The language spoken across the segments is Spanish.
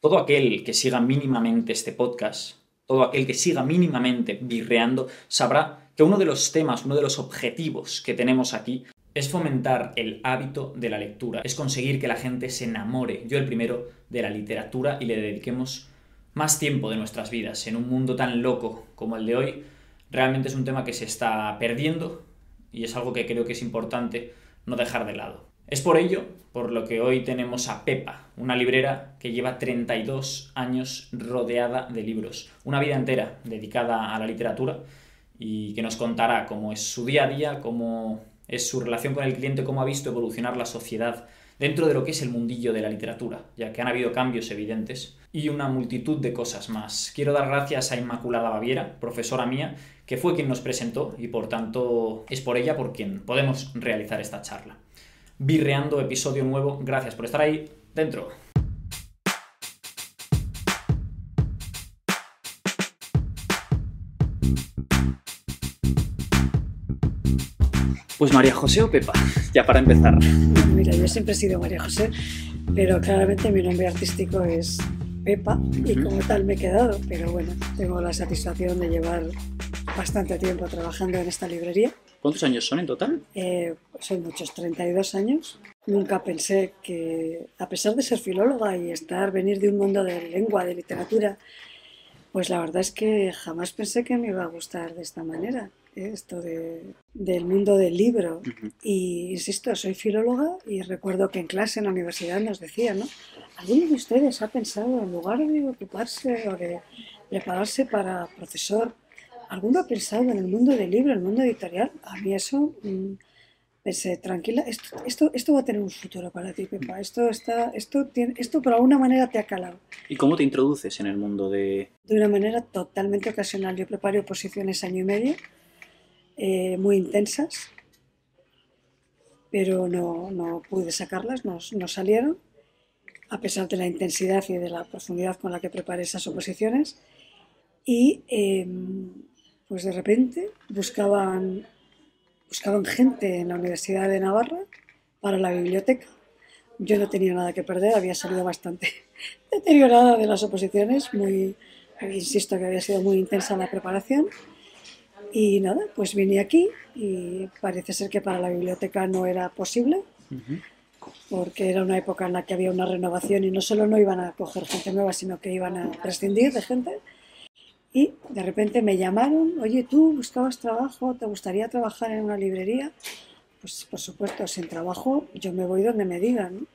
Todo aquel que siga mínimamente este podcast, todo aquel que siga mínimamente birreando, sabrá que uno de los temas, uno de los objetivos que tenemos aquí es fomentar el hábito de la lectura, es conseguir que la gente se enamore, yo el primero, de la literatura y le dediquemos más tiempo de nuestras vidas. En un mundo tan loco como el de hoy, realmente es un tema que se está perdiendo y es algo que creo que es importante no dejar de lado. Es por ello por lo que hoy tenemos a Pepa, una librera que lleva 32 años rodeada de libros, una vida entera dedicada a la literatura y que nos contará cómo es su día a día, cómo es su relación con el cliente, cómo ha visto evolucionar la sociedad dentro de lo que es el mundillo de la literatura, ya que han habido cambios evidentes y una multitud de cosas más. Quiero dar gracias a Inmaculada Baviera, profesora mía, que fue quien nos presentó y por tanto es por ella por quien podemos realizar esta charla. Birreando episodio nuevo, gracias por estar ahí dentro. Pues María José o Pepa, ya para empezar. Mira, yo siempre he sido María José, pero claramente mi nombre artístico es Pepa y como tal me he quedado, pero bueno, tengo la satisfacción de llevar bastante tiempo trabajando en esta librería. ¿Cuántos años son en total? Eh, son muchos, 32 años. Nunca pensé que, a pesar de ser filóloga y estar, venir de un mundo de lengua, de literatura, pues la verdad es que jamás pensé que me iba a gustar de esta manera esto del mundo del libro. Y insisto, soy filóloga y recuerdo que en clase en la universidad nos decían, ¿no? ¿Alguno de ustedes ha pensado, en lugar de ocuparse o de prepararse para profesor, ¿alguno ha pensado en el mundo del libro, el mundo editorial? A mí eso, mm, pensé, tranquila, esto, esto, esto, va a tener un futuro para ti, Pepa. Esto, está, esto, tiene, esto por alguna manera te ha calado. ¿Y cómo te introduces en el mundo de...? De una manera totalmente ocasional. Yo preparo oposiciones año y medio eh, muy intensas, pero no, no pude sacarlas, no, no, salieron, a pesar de la intensidad y de la profundidad con la que preparé esas oposiciones. Y em, pues de repente buscaban, buscaban gente en la Universidad de Navarra para la biblioteca. Yo no tenía nada que perder, había salido bastante deteriorada de las oposiciones, muy, insisto que había sido muy intensa la preparación y nada, pues vine aquí y parece ser que para la biblioteca no era posible, porque era una época en la que había una renovación y no solo no iban a coger gente nueva, sino que iban a prescindir de gente. Y de repente me llamaron, oye, tú buscabas trabajo, ¿te gustaría trabajar en una librería? Pues por supuesto, sin trabajo yo me voy donde me digan.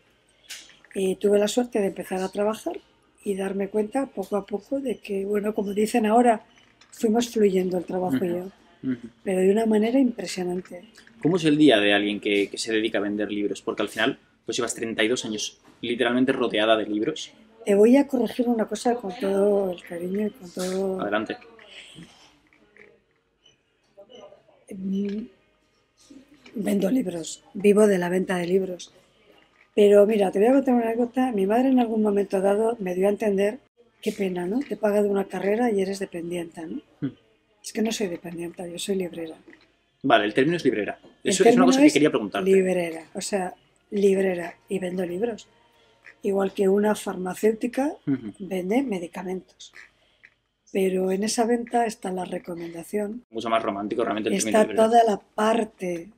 Y tuve la suerte de empezar a trabajar y darme cuenta poco a poco de que, bueno, como dicen ahora, fuimos fluyendo el trabajo y yo, pero de una manera impresionante. ¿Cómo es el día de alguien que, que, se dedica a vender libros? Porque al final, pues llevas 32 años literalmente rodeada de libros. Te voy a corregir una cosa con todo el cariño y con todo... Adelante. Mm, vendo libros, vivo de la venta de libros. Pero mira, te voy a contar una anécdota. Mi madre en algún momento dado me dio a entender qué pena, ¿no? Te paga de una carrera y eres dependiente, ¿no? Hmm. Es que no soy dependiente, yo soy librera. Vale, el término es librera. Eso es una cosa que quería preguntarte. Librera, o sea, librera y vendo libros. Igual que una farmacéutica vende medicamentos. Pero en esa venta está la recomendación. Mucho más romántico realmente el Está toda la parte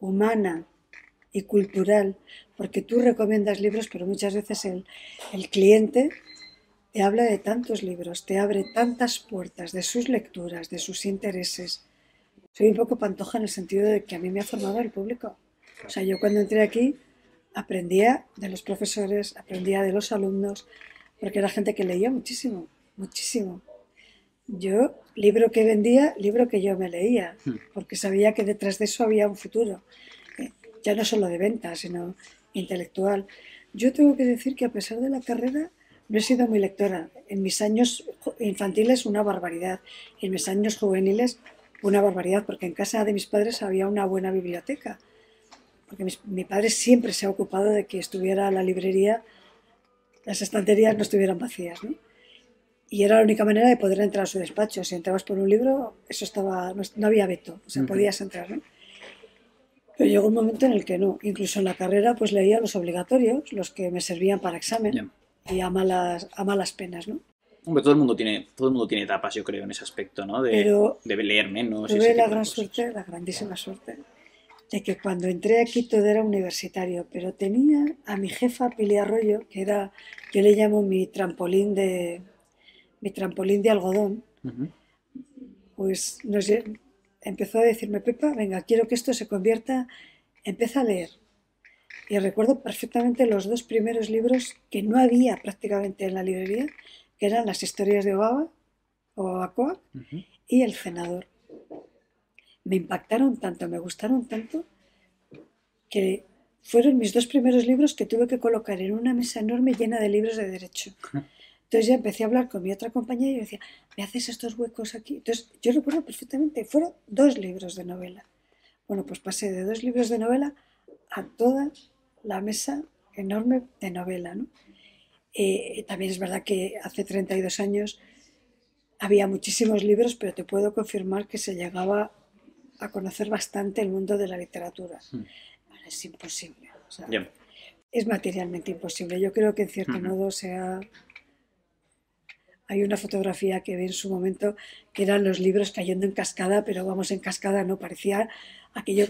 humana y cultural, porque tú recomiendas libros, pero muchas veces el, el cliente te habla de tantos libros, te abre tantas puertas de sus lecturas, de sus intereses. Soy un poco pantoja en el sentido de que a mí me ha formado el público. O sea, yo cuando entré aquí aprendía de los profesores, aprendía de los alumnos, porque era gente que leía muchísimo, muchísimo. Yo, libro que vendía, libro que yo me leía, hmm. porque sabía que detrás de eso había un futuro, eh, ya no solo de venta, sino intelectual. Yo tengo que decir que a pesar de la carrera, no he sido muy lectora. En mis años infantiles una barbaridad. En mis años juveniles una barbaridad, porque en casa de mis padres había una buena biblioteca. Porque mi padre siempre se ha ocupado de que estuviera la librería, las estanterías no estuvieran vacías. ¿no? Y era la única manera de poder entrar a su despacho. Si entrabas por un libro, eso estaba, no, había veto, o sea, podías entrar. ¿no? Pero llegó un momento en el que no. Incluso en la carrera pues leía los obligatorios, los que me servían para examen y a malas, a malas penas, ¿no? Hombre, todo el mundo tiene, todo el mundo tiene etapas, yo creo, en ese aspecto, ¿no? De, Pero de leer menos. Tuve la gran cosas. suerte, la grandísima suerte, de que cuando entré aquí todo era universitario, pero tenía a mi jefa Pili Arroyo, que era, yo le llamo mi trampolín de, mi trampolín de algodón, pues empezó a decirme, Pepa, venga, quiero que esto se convierta, empieza a leer. Y recuerdo perfectamente los dos primeros libros que no había prácticamente en la librería, que eran las historias de Obaba, o Acoa, Ujú. y El Cenador. Me impactaron tanto, me gustaron tanto, que fueron mis dos primeros libros que tuve que colocar en una mesa enorme llena de libros de derecho. Entonces ya empecé a hablar con mi otra compañera y yo decía, ¿me haces estos huecos aquí? Entonces yo recuerdo perfectamente, fueron dos libros de novela. Bueno, pues pasé de dos libros de novela a toda la mesa enorme de novela, ¿no? Eh, también es verdad que hace 32 años había muchísimos libros, pero te puedo confirmar que se llegaba a conocer bastante el mundo de la literatura. Hmm. Es imposible. o sea, Ya. Es materialmente imposible. Yo creo que en cierto Ujú. modo sea... Hay una fotografía que vi en su momento que eran los libros cayendo en cascada, pero vamos, en cascada no parecía aquello.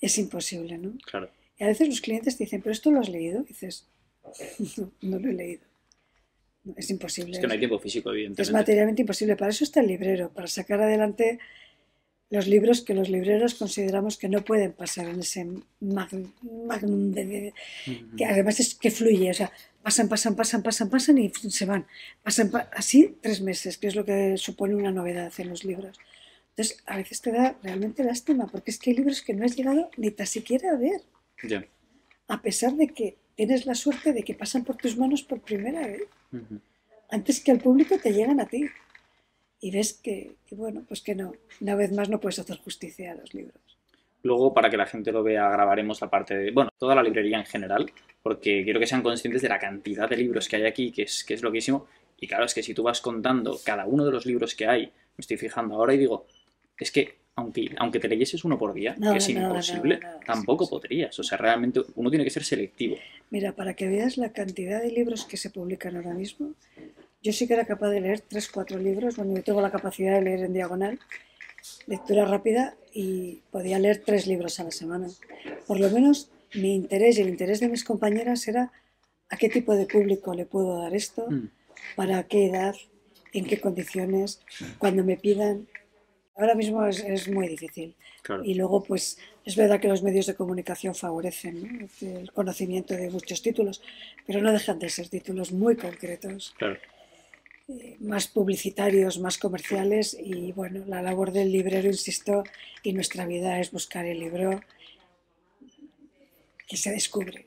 Es imposible, ¿no? Claro. Y a veces los clientes te dicen, ¿pero esto lo has leído? Y dices, no, no lo he leído. Es imposible. Es que no hay tiempo físico, Es evidentemente. materialmente imposible. Para eso está el librero, para sacar adelante los libros que los libreros consideramos que no pueden pasar en ese mag- magnum de- que además es que fluye, o sea, pasan, pasan, pasan, pasan, pasan y se van. Pasan pa- así tres meses, que es lo que supone una novedad en los libros. Entonces, a veces te da realmente lástima, porque es que hay libros que no has llegado ni tan siquiera a ver, Ya. a pesar de que tienes la suerte de que pasan por tus manos por primera vez antes que al público te llegan a ti. Y ves que, que, bueno, pues que no, una vez más no puedes hacer justicia a los libros. Luego, para que la gente lo vea, grabaremos la parte de, bueno, toda la librería en general, porque quiero que sean conscientes de la cantidad de libros que hay aquí, que es, que es loquísimo. Y claro, es que si tú vas contando cada uno de los libros que hay, me estoy fijando ahora y digo, es que aunque, aunque te leyeses uno por día, No, que es no, imposible, no, tampoco sí. podrías. O sea, realmente uno tiene que ser selectivo. Mira, para que veas la cantidad de libros que se publican ahora mismo, yo sí que era capaz de leer tres, cuatro libros. Bueno, yo tengo la capacidad de leer en diagonal, lectura rápida, y podía leer tres libros a la semana. Por lo menos mi interés y el interés de mis compañeras era a qué tipo de público le puedo dar esto, Mm. para qué edad, en qué condiciones, cuando me pidan. Ahora mismo es, es muy difícil. Claro. Y luego, pues, es verdad que los medios de comunicación favorecen ¿no? el conocimiento de muchos títulos, pero no dejan de ser títulos muy concretos, Claro. Más publicitarios, más comerciales. Y bueno, la labor del librero, insisto, y nuestra vida es buscar el libro que se descubre.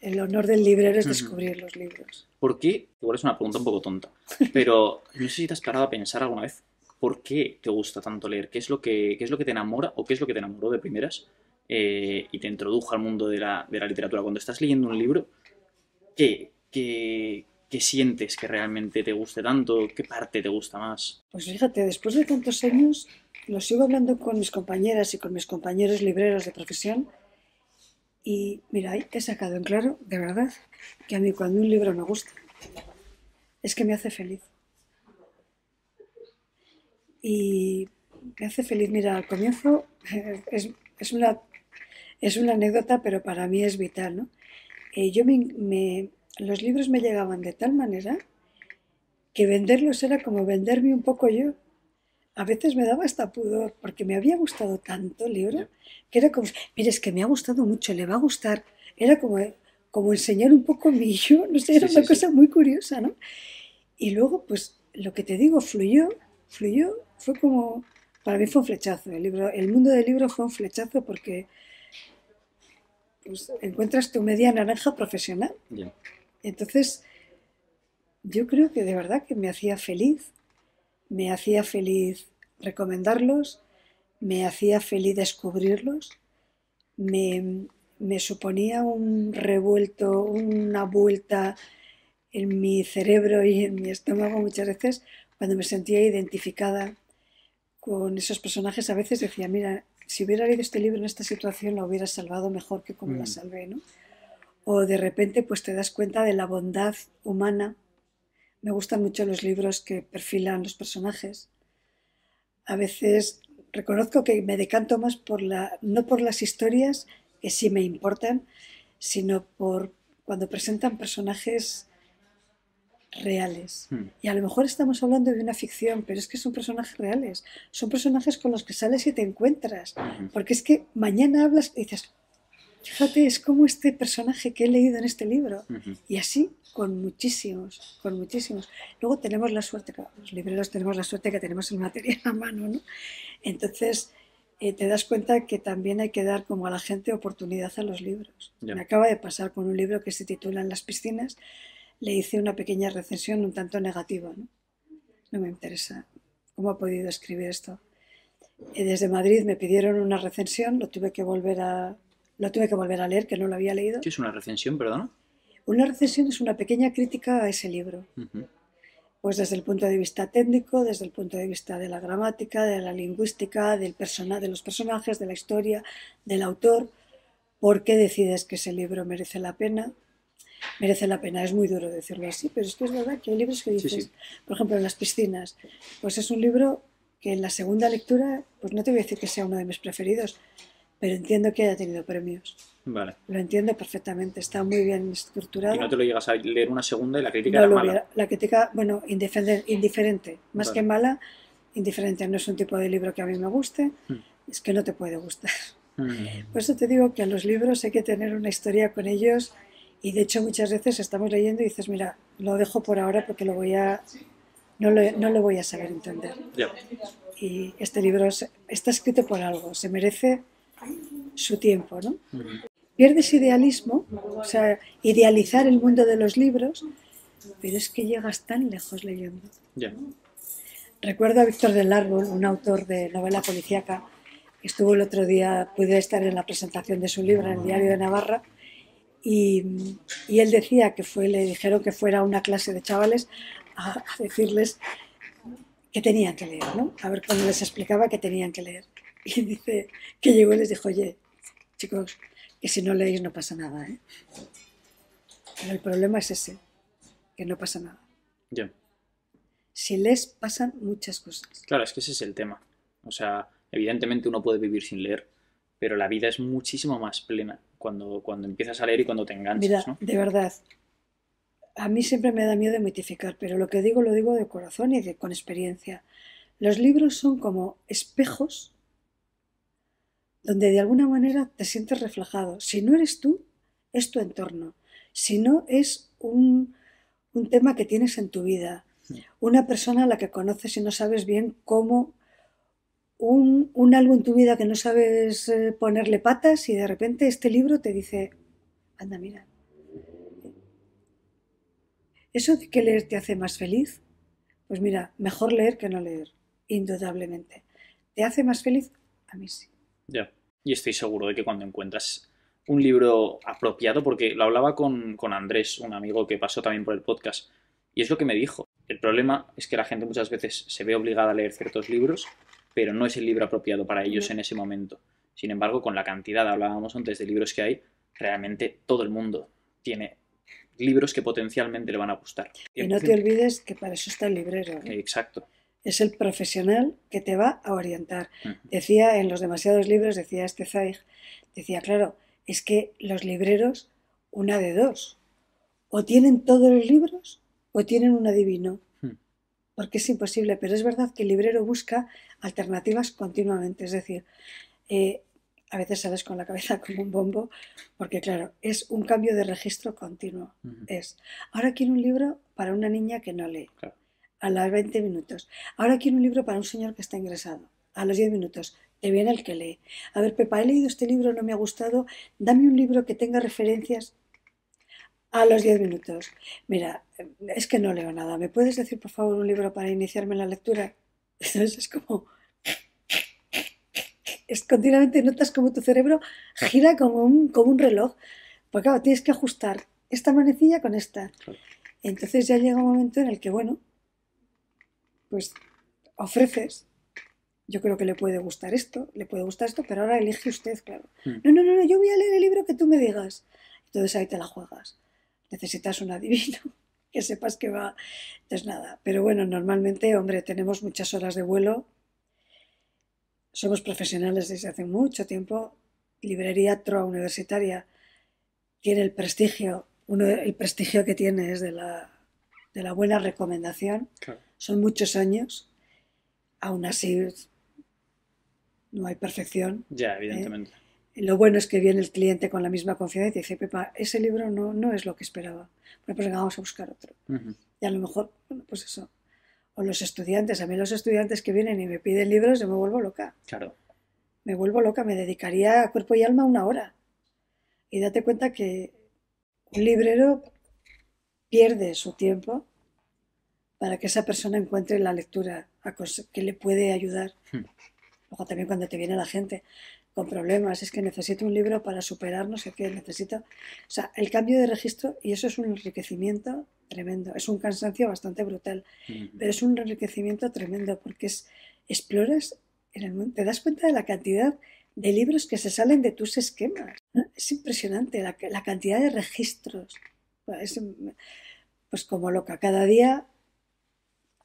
El honor del librero es descubrir los libros. ¿Por qué? Igual es una pregunta un poco tonta, pero no sé si te has parado a pensar alguna vez por qué te gusta tanto leer, qué es lo que, qué es lo que te enamora o qué es lo que te enamoró de primeras eh, y te introdujo al mundo de la, de la literatura. Cuando estás leyendo un libro, ¿qué, qué, qué sientes que realmente te guste tanto? ¿Qué parte te gusta más? Pues fíjate, después de tantos años, lo sigo hablando con mis compañeras y con mis compañeros libreros de profesión. Y mira, he sacado en claro, de verdad, que a mí cuando un libro me gusta, es que me hace feliz. Y me hace feliz, mira, al comienzo es, es una, es una anécdota, pero para mí es vital, ¿no? Eh, yo me, me- los libros me llegaban de tal manera que venderlos era como venderme un poco yo. A veces me daba hasta pudor, porque me había gustado tanto el libro, que era como, mire, es que me ha gustado mucho, le va a gustar. Era como, como enseñar un poco mi yo, no sé, era Sí, una sí, cosa muy curiosa, ¿no? Y luego, pues, lo que te digo, fluyó, fluyó, fue como, para mí fue un flechazo, el libro, el mundo del libro fue un flechazo porque pues, encuentras tu media naranja profesional. Entonces, yo creo que de verdad que me hacía feliz, me hacía feliz recomendarlos, me hacía feliz descubrirlos, me, me suponía un revuelto, una vuelta en mi cerebro y en mi estómago muchas veces cuando me sentía identificada con esos personajes. A veces decía, mira, si hubiera leído este libro en esta situación la hubiera salvado mejor que como la Mm. salvé, ¿no? O de repente pues te das cuenta de la bondad humana. Me gustan mucho los libros que perfilan los personajes. A veces reconozco que me decanto más por la, no por las historias, que sí me importan, sino por cuando presentan personajes reales. Hmm. Y a lo mejor estamos hablando de una ficción, pero es que son personajes reales. Son personajes con los que sales y te encuentras. Porque es que mañana hablas y dices, fíjate, es como este personaje que he leído en este libro. Y así con muchísimos, con muchísimos. Luego tenemos la suerte, claro, los libreros tenemos la suerte que tenemos el material a mano, ¿no? Entonces eh, te das cuenta que también hay que dar como a la gente oportunidad a los libros. Me acaba de pasar con un libro que se titula En las piscinas, le hice una pequeña recensión un tanto negativa, ¿no? No me interesa cómo ha podido escribir esto. Eh, desde Madrid me pidieron una recensión, lo tuve que volver a, lo tuve que volver a leer, que no lo había leído. ¿Qué es una recensión, perdona? Una recensión es una pequeña crítica a ese libro, pues desde el punto de vista técnico, desde el punto de vista de la gramática, de la lingüística, del persona, de los personajes, de la historia, del autor, por qué decides que ese libro merece la pena. Merece la pena, es muy duro decirlo así, pero es que es verdad que hay libros que Sí, dices, sí. por ejemplo, en las piscinas, pues es un libro que en la segunda lectura, pues no te voy a decir que sea uno de mis preferidos, pero entiendo que haya tenido premios. Vale. Lo entiendo perfectamente, está muy bien estructurado. Y no te lo llegas a leer una segunda y la crítica No era lo mala. hubiera- La crítica, bueno, indiferente, más Vale. que mala, indiferente. No es un tipo de libro que a mí me guste, Hmm. es que no te puede gustar. Ujú. Por eso te digo que a los libros hay que tener una historia con ellos y de hecho muchas veces estamos leyendo y dices, mira, lo dejo por ahora porque lo voy a, no, lo, no lo voy a saber entender. Ya. Y este libro está escrito por algo, se merece su tiempo, ¿no? Pierdes idealismo, o sea, idealizar el mundo de los libros, pero es que llegas tan lejos leyendo. Ya. Recuerdo a Víctor del Árbol, un autor de novela policíaca, que estuvo el otro día, pude estar en la presentación de su libro en el Diario de Navarra, y, y él decía que fue, le dijeron que fuera a una clase de chavales a, a decirles que tenían que leer, ¿no? A ver cuando les explicaba que tenían que leer. Y dice que llegó y les dijo, oye, chicos, que si no leéis no pasa nada, ¿eh? Pero el problema es ese, que no pasa nada. Ya. Si lees pasan muchas cosas. Claro, es que ese es el tema. O sea, evidentemente uno puede vivir sin leer, pero la vida es muchísimo más plena cuando, cuando empiezas a leer y cuando te enganchas, Mira, ¿no? de verdad, a mí siempre me da miedo mitificar, pero lo que digo lo digo de corazón y de, con experiencia. Los libros son como espejos donde de alguna manera te sientes reflejado. Si no eres tú, es tu entorno. Si no, es un, un tema que tienes en tu vida. Una persona a la que conoces y no sabes bien cómo un, un algo en tu vida que no sabes eh, ponerle patas y de repente este libro te dice, anda, mira, ¿eso de que leer te hace más feliz? Pues mira, mejor leer que no leer, indudablemente. ¿Te hace más feliz? A mí sí. Ya. Y estoy seguro de que cuando encuentras un libro apropiado, porque lo hablaba con, con Andrés, un amigo que pasó también por el podcast, y es lo que me dijo. El problema es que la gente muchas veces se ve obligada a leer ciertos libros, pero no es el libro apropiado para ellos en ese momento. Sin embargo, con la cantidad, hablábamos antes de libros que hay, realmente todo el mundo tiene libros que potencialmente le van a gustar. Y no te olvides que para eso está el librero. ¿eh? Exacto. Es el profesional que te va a orientar. Decía en los demasiados libros, decía este Zaig, decía, claro, es que los libreros, una de dos, o tienen todos los libros o tienen un adivino, porque es imposible, pero es verdad que el librero busca alternativas continuamente, es decir, eh, a veces sales con la cabeza como un bombo, porque claro, es un cambio de registro continuo. Es, ahora quiero un libro para una niña que no lee, Claro. a las 20 minutos. Ahora quiero un libro para un señor que está ingresado, a los 10 minutos. Te viene el que lee. A ver, Pepa, he leído este libro, no me ha gustado, dame un libro que tenga referencias a los 10 minutos. Mira, es que no leo nada. ¿Me puedes decir, por favor, un libro para iniciarme en la lectura? Entonces es como... Es continuamente notas como tu cerebro gira como un, como un reloj. Porque claro, tienes que ajustar esta manecilla con esta. Entonces ya llega un momento en el que, bueno, pues ofreces. Yo creo que le puede gustar esto, le puede gustar esto, pero ahora elige usted, claro. Hmm. No, no, no, no, yo voy a leer el libro que tú me digas. Entonces ahí te la juegas. Necesitas un adivino que sepas que va. Entonces nada. Pero bueno, normalmente, hombre, tenemos muchas horas de vuelo. Somos profesionales desde hace mucho tiempo. Librería Troa Universitaria tiene el prestigio, uno, el prestigio que tiene es de la, de la buena recomendación. Son muchos años. Aún así, no hay perfección. Ya, evidentemente. ¿eh? Lo bueno es que viene el cliente con la misma confianza y dice, Pepa, ese libro no, no es lo que esperaba. Bueno, pues venga, vamos a buscar otro. Y a lo mejor, bueno, pues eso. O los estudiantes, a mí los estudiantes que vienen y me piden libros, yo me vuelvo loca. Claro. Me vuelvo loca, me dedicaría a cuerpo y alma una hora. Y date cuenta que un librero pierde su tiempo para que esa persona encuentre la lectura que le puede ayudar. Hmm. Luego también cuando te viene la gente con problemas, es que necesito un libro para superar no sé qué, necesito... O sea, el cambio de registro, y eso es un enriquecimiento tremendo, es un cansancio bastante brutal, pero es un enriquecimiento tremendo porque es, exploras, en el mundo, te das cuenta de la cantidad de libros que se salen de tus esquemas. Es impresionante la, la cantidad de registros. Es, pues como loca, cada día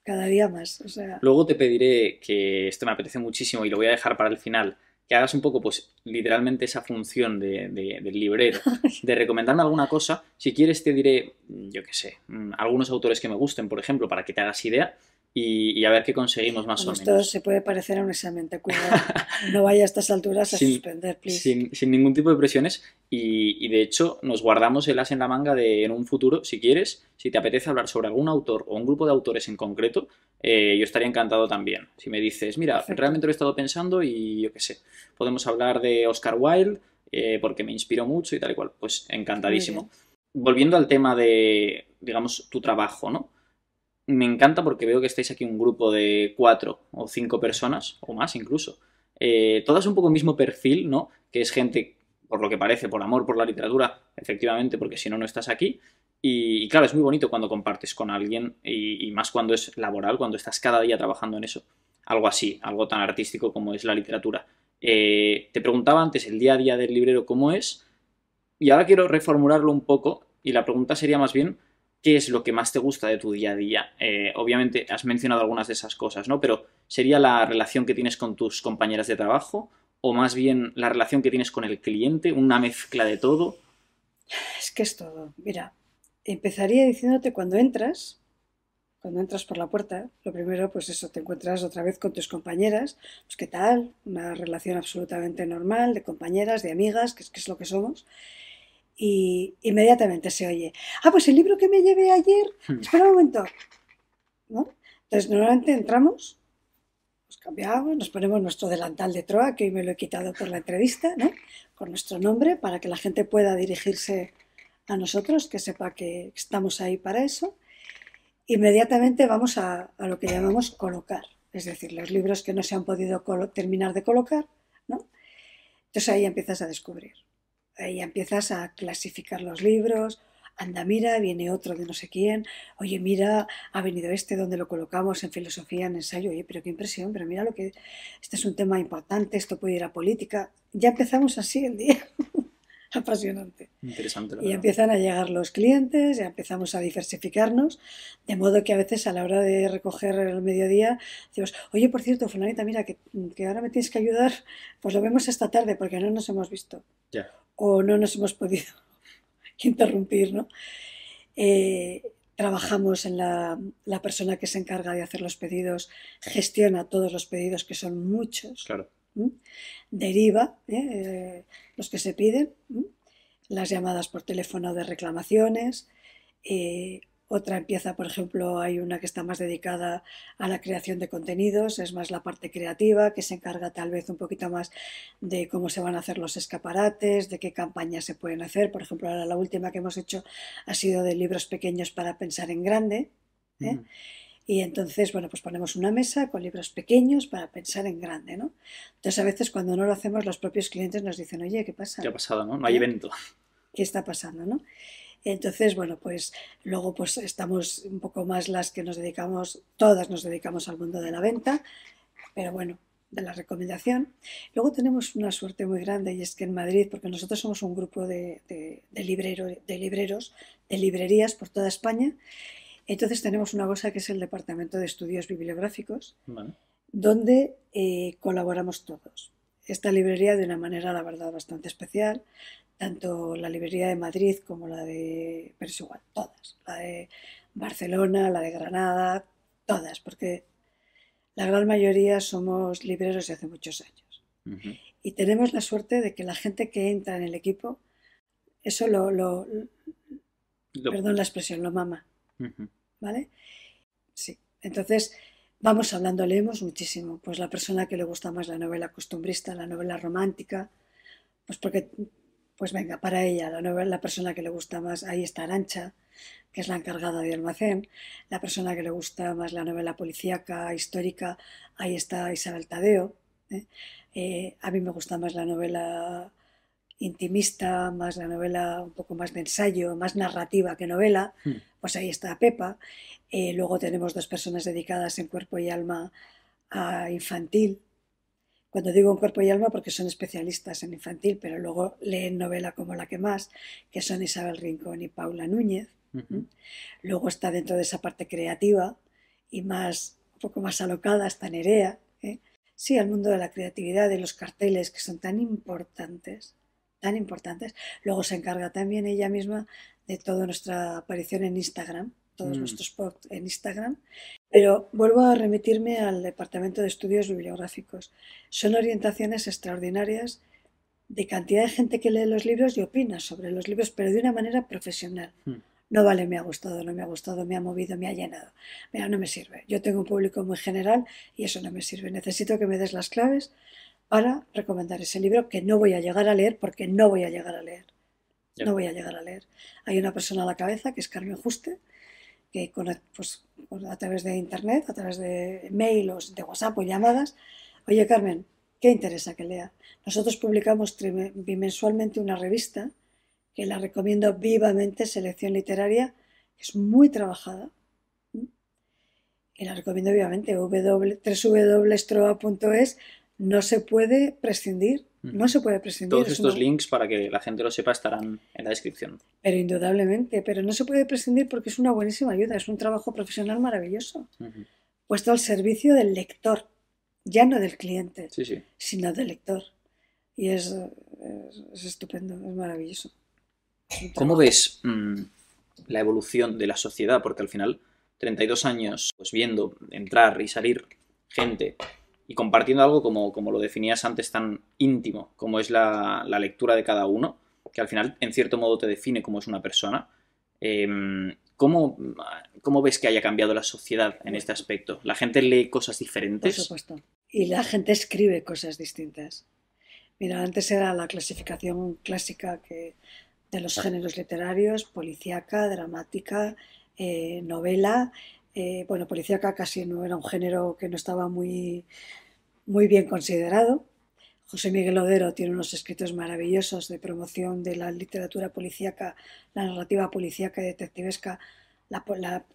cada día más. Luego te pediré que esto me apetece muchísimo y lo voy a dejar para el final, que hagas un poco, pues, literalmente esa función de, del librero, de recomendarme alguna cosa. Si quieres te diré, yo qué sé, mm, algunos autores que me gusten, por ejemplo, para que te hagas idea y, a ver qué conseguimos más o menos. Esto se puede parecer a un examen, te cuidado. No vaya a estas alturas a suspender, please. Sin, sin, ningún tipo de presiones y, y, de hecho nos guardamos el as en la manga de en un futuro, si quieres, si te apetece hablar sobre algún autor o un grupo de autores en concreto, eh, yo estaría encantado también. Si me dices, mira, realmente lo he estado pensando y yo qué sé, podemos hablar de Oscar Wilde eh, porque me inspiró mucho y tal y cual, pues encantadísimo. Volviendo al tema de, digamos, tu trabajo, ¿no? Me encanta porque veo que estáis aquí un grupo de cuatro o cinco personas, o más incluso. Eh, todas un poco el mismo perfil, ¿no? Que es gente, por lo que parece, por amor por la literatura, efectivamente, porque si no, no estás aquí. Y, claro, es muy bonito cuando compartes con alguien y, más cuando es laboral, cuando estás cada día trabajando en eso. Algo así, algo tan artístico como es la literatura. Eh, te preguntaba antes el día a día del librero cómo es, y ahora quiero reformularlo un poco, y la pregunta sería más bien, qué es lo que más te gusta de tu día a día. Eh, obviamente has mencionado algunas de esas cosas, ¿no? Pero ¿sería la relación que tienes con tus compañeras de trabajo? ¿O más bien la relación que tienes con el cliente? ¿Una mezcla de todo? Es que es todo. Mira, empezaría diciéndote cuando entras, cuando entras por la puerta, lo primero, pues eso, te encuentras otra vez con tus compañeras, pues qué tal, una relación absolutamente normal, de compañeras, de amigas, que es, que es lo que somos y inmediatamente se oye, ah, pues el libro que me llevé ayer, hmm. espera un momento, ¿no? Entonces normalmente entramos, nos cambiamos, nos ponemos nuestro delantal de Troa, que hoy me lo he quitado por la entrevista, ¿no? Con nuestro nombre para que la gente pueda dirigirse a nosotros, que sepa que estamos ahí para eso. Inmediatamente vamos a, a lo que llamamos colocar, es decir, los libros que no se han podido terminar de colocar, ¿no? Entonces ahí empiezas a descubrir y empiezas a clasificar los libros, anda, mira, viene otro de no sé quién, oye, mira, ha venido este donde lo colocamos en filosofía, en ensayo, oye, pero qué impresión, pero mira lo que, este es un tema importante, esto puede ir a política. Ya empezamos así el día. Apasionante. Interesante. y empiezan a llegar los clientes, ya empezamos a diversificarnos, de modo que a veces a la hora de recoger el mediodía decimos, oye, por cierto, fulanita, mira, que, que ahora me tienes que ayudar, pues lo vemos esta tarde porque no nos hemos visto. Ya o no nos hemos podido interrumpir, ¿no? Eh, trabajamos en la, persona que se encarga de hacer los pedidos, gestiona todos los pedidos, que son muchos. Claro. Deriva ¿eh? los que se piden, las llamadas por teléfono de reclamaciones, eh, otra empieza, por ejemplo, hay una que está más dedicada a la creación de contenidos, es más la parte creativa, que se encarga tal vez un poquito más de cómo se van a hacer los escaparates, de qué campañas se pueden hacer. Por ejemplo, ahora la última que hemos hecho ha sido de libros pequeños para pensar en grande. ¿eh? Y entonces, bueno, pues ponemos una mesa con libros pequeños para pensar en grande, ¿no? Entonces, a veces cuando no lo hacemos, los propios clientes nos dicen, oye, ¿qué pasa? ¿Qué ha pasado, no? No hay ¿Eh? evento. ¿Qué está pasando, no? Entonces, bueno, pues luego pues estamos un poco más las que nos dedicamos, todas nos dedicamos al mundo de la venta, pero bueno, de la recomendación. Luego tenemos una suerte muy grande y es que en Madrid, porque nosotros somos un grupo de, de, de libreros, de librerías por toda España, entonces tenemos una cosa que es el Departamento de Estudios Bibliográficos, donde eh, colaboramos todos. Esta librería de una manera, la verdad, bastante especial, tanto la librería de Madrid como la de, pero es igual, todas, la de Barcelona, la de Granada, todas, porque la gran mayoría somos libreros de hace muchos años. Y tenemos la suerte de que la gente que entra en el equipo, eso lo, lo, perdón la expresión, lo mama. ¿Vale? Sí. Entonces, vamos hablando, leemos muchísimo. Pues la persona que le gusta más la novela costumbrista, la novela romántica, pues porque, pues venga, para ella, la, novela, la persona que le gusta más, ahí está Arancha, que es la encargada de almacén, la persona que le gusta más la novela policíaca, histórica, ahí está Isabel Tadeo. ¿eh? Eh, a mí me gusta más la novela intimista, más la novela un poco más de ensayo, más narrativa que novela, hmm. pues ahí está Pepa. Eh, luego tenemos dos personas dedicadas en cuerpo y alma a infantil. Cuando digo en cuerpo y alma porque son especialistas en infantil, pero luego leen novela como la que más, que son Isabel Rincón y Paula Núñez. Luego está dentro de esa parte creativa y más, un poco más alocada está Nerea. ¿eh? Sí, al mundo de la creatividad, de los carteles que son tan importantes tan importantes. Luego se encarga también ella misma de toda nuestra aparición en Instagram, todos mm. nuestros posts en Instagram. Pero vuelvo a remitirme al Departamento de Estudios Bibliográficos. Son orientaciones extraordinarias de cantidad de gente que lee los libros y opina sobre los libros, pero de una manera profesional. Mm. No vale, me ha gustado, no me ha gustado, me ha movido, me ha llenado. Mira, no me sirve. Yo tengo un público muy general y eso no me sirve. Necesito que me des las claves para recomendar ese libro que no voy a llegar a leer porque no voy a llegar a leer. No voy a llegar a leer. Hay una persona a la cabeza que es Carmen Juste, que con, pues, a través de internet, a través de mail o de WhatsApp o llamadas, oye Carmen, ¿qué interesa que lea? Nosotros publicamos bimensualmente una revista que la recomiendo vivamente, Selección Literaria, que es muy trabajada. Y la recomiendo vivamente, www.stroa.es no se puede prescindir. No se puede prescindir. Todos estos links, para que la gente lo sepa, estarán en la descripción. Pero indudablemente, pero no se puede prescindir porque es una buenísima ayuda, es un trabajo profesional maravilloso, puesto al servicio del lector, ya no del cliente, sino del lector. Y es, estupendo, es maravilloso. ¿Cómo ves mm, la evolución de la sociedad? Porque al final, 32 años, pues viendo entrar y salir gente y compartiendo algo como, como lo definías antes tan íntimo, como es la, lectura de cada uno, que al final en cierto modo te define como es una persona. Em, ¿cómo, ves que haya cambiado la sociedad en este aspecto? ¿La gente lee cosas diferentes? Por supuesto. Y la gente escribe cosas distintas. Mira, antes era la clasificación clásica que, de los géneros literarios, policíaca, dramática, eh, novela, eh, bueno, policíaca casi no era un género que no estaba muy, muy bien considerado. José Miguel Odero tiene unos escritos maravillosos de promoción de la literatura policíaca, la narrativa policíaca y detectivesca, la,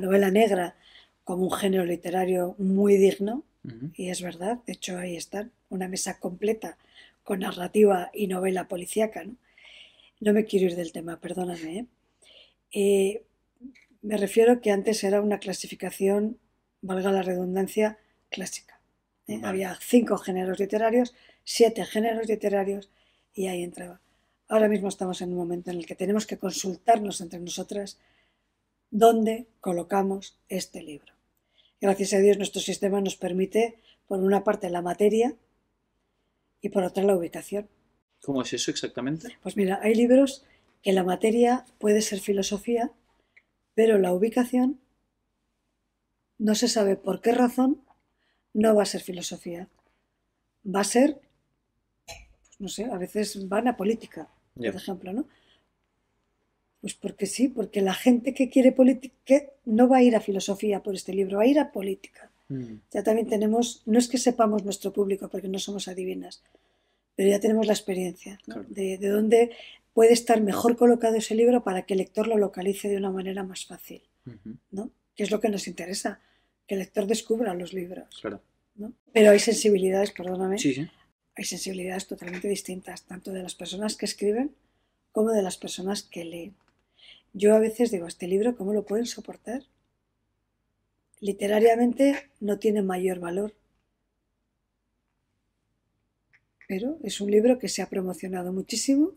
novela negra como un género literario muy digno, y es verdad, de hecho ahí está, una mesa completa con narrativa y novela policíaca. No, no me quiero ir del tema, perdóname. ¿eh? Eh, me refiero que antes era una clasificación, valga la redundancia, clásica. ¿eh? Había cinco géneros literarios, siete géneros literarios y ahí entraba. Ahora mismo estamos en un momento en el que tenemos que consultarnos entre nosotras dónde colocamos este libro. Gracias a Dios nuestro sistema nos permite, por una parte, la materia y por otra, la ubicación. ¿Cómo es eso exactamente? Pues mira, hay libros que la materia puede ser filosofía, pero la ubicación no se sabe por qué razón no va a ser filosofía. Va a ser, pues no sé, a veces van a política, por ejemplo, ¿no? Pues porque sí, porque la gente que quiere política no va a ir a filosofía por este libro, va a ir a política. Mm. Ya también tenemos, no es que sepamos nuestro público porque no somos adivinas, pero ya tenemos la experiencia de, de, dónde puede estar mejor colocado ese libro para que el lector lo localice de una manera más fácil, ¿no? Que es lo que nos interesa, que el lector descubra los libros. ¿no? Pero hay sensibilidades, perdóname, Sí, sí. hay sensibilidades totalmente distintas, tanto de las personas que escriben como de las personas que leen. Yo a veces digo, este libro, ¿cómo lo pueden soportar? Literariamente no tiene mayor valor, pero es un libro que se ha promocionado muchísimo.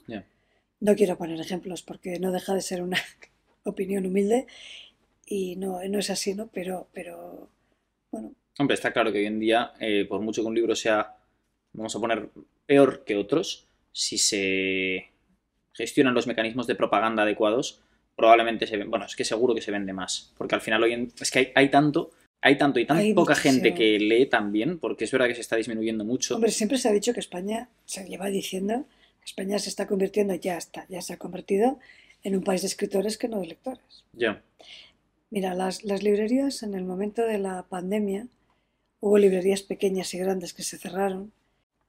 No quiero poner ejemplos porque no deja de ser una opinión humilde y no, no es así, ¿no? Pero, pero bueno, Hombre, está claro que hoy en día, eh, por mucho que un libro sea, vamos a poner, peor que otros, si se gestionan los mecanismos de propaganda adecuados, probablemente se bueno, es que seguro que se vende más, porque al final hoy en, es que hay, hay tanto, hay tanto y tan Hay poca gente que lee también, porque es verdad que se está disminuyendo mucho. Hombre, siempre se ha dicho que España, se lleva diciendo España se está convirtiendo, ya está, ya se ha convertido en un país de escritores que no de lectores. Ya, Mira, las, las librerías en el momento de la pandemia, hubo librerías pequeñas y grandes que se cerraron,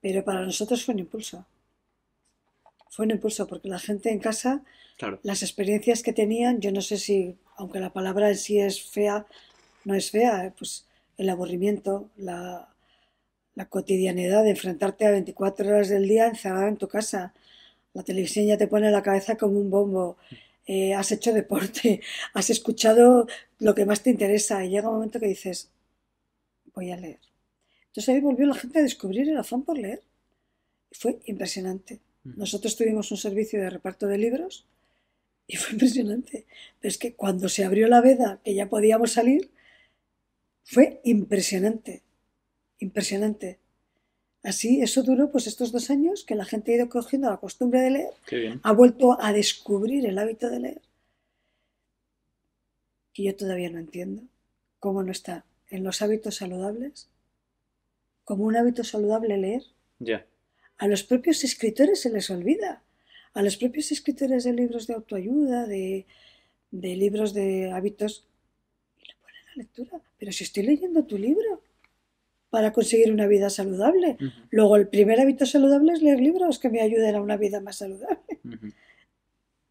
pero para nosotros fue un impulso. Fue un impulso porque la gente en casa, claro. las experiencias que tenían, yo no sé si, aunque la palabra en sí es fea, no es fea, eh, pues el aburrimiento, la, la cotidianidad de enfrentarte a 24 horas del día encerrada en tu casa. La televisión ya te pone la cabeza como un bombo. Eh, has hecho deporte, has escuchado lo que más te interesa y llega un momento que dices, voy a leer. Entonces ahí volvió la gente a descubrir el afán por leer. Fue impresionante. Nosotros tuvimos un servicio de reparto de libros y fue impresionante. Pero es que cuando se abrió la veda, que ya podíamos salir, fue impresionante. Impresionante. Así, eso duró pues estos dos años que la gente ha ido cogiendo la costumbre de leer, Qué bien. ha vuelto a descubrir el hábito de leer. Que yo todavía no entiendo cómo no está en los hábitos saludables, como un hábito saludable leer. Ya. A los propios escritores se les olvida. A los propios escritores de libros de autoayuda, de, de libros de hábitos, y le ponen la lectura. Pero si estoy leyendo tu libro para conseguir una vida saludable. Luego, el primer hábito saludable es leer libros que me ayuden a una vida más saludable,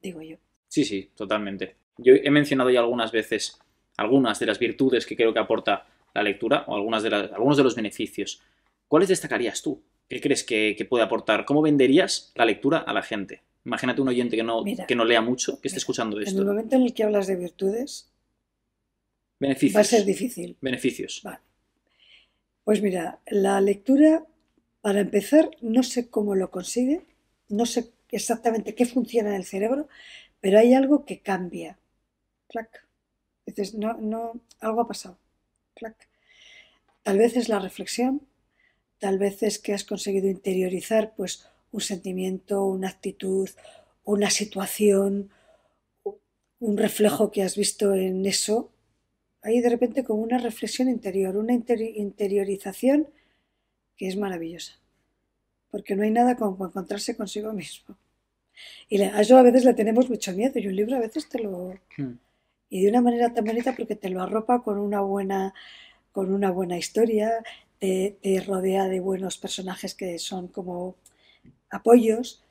digo yo. Sí, sí, totalmente. Yo he mencionado ya algunas veces algunas de las virtudes que creo que aporta la lectura o algunas de las- algunos de los beneficios. ¿Cuáles destacarías tú? ¿Qué crees que, que puede aportar? ¿Cómo venderías la lectura a la gente? Imagínate un oyente que no, Mira, que no lea mucho, que esté mira, escuchando En el esto. momento en el que hablas de virtudes, Beneficios. va a ser difícil. Beneficios. Vale. Pues mira, la lectura, para empezar, no sé cómo lo consigue, no sé exactamente qué funciona en el cerebro, pero hay algo que cambia. Clac. Dices, no, no, algo ha pasado. Clac. Tal vez es la reflexión, tal vez es que has conseguido interiorizar pues un sentimiento, una actitud, una situación, un reflejo que has visto en eso hay de repente como una reflexión interior, una interi- interiorización que es maravillosa. Porque no hay nada como encontrarse consigo mismo. Y a eso a veces le tenemos mucho miedo y un libro a veces te lo... Mm. Y de una manera tan bonita porque te lo arropa con una buena, con una buena historia, te, te rodea de buenos personajes que son como apoyos,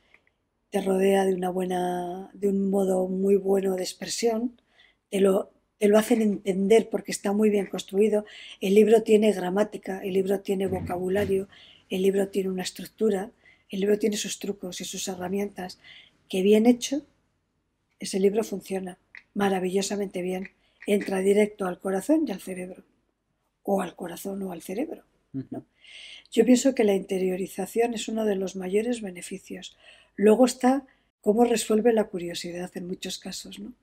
te rodea de una buena, de un modo muy bueno de expresión, te lo, te lo hacen entender porque está muy bien construido. El libro tiene gramática, el libro tiene vocabulario, el libro tiene una estructura, el libro tiene sus trucos y sus herramientas, que bien hecho, ese libro funciona maravillosamente bien. Entra directo al corazón y al cerebro, o al corazón o al cerebro. Ujú. Yo pienso que la interiorización es uno de los mayores beneficios. Luego está cómo resuelve la curiosidad en muchos casos, ¿no?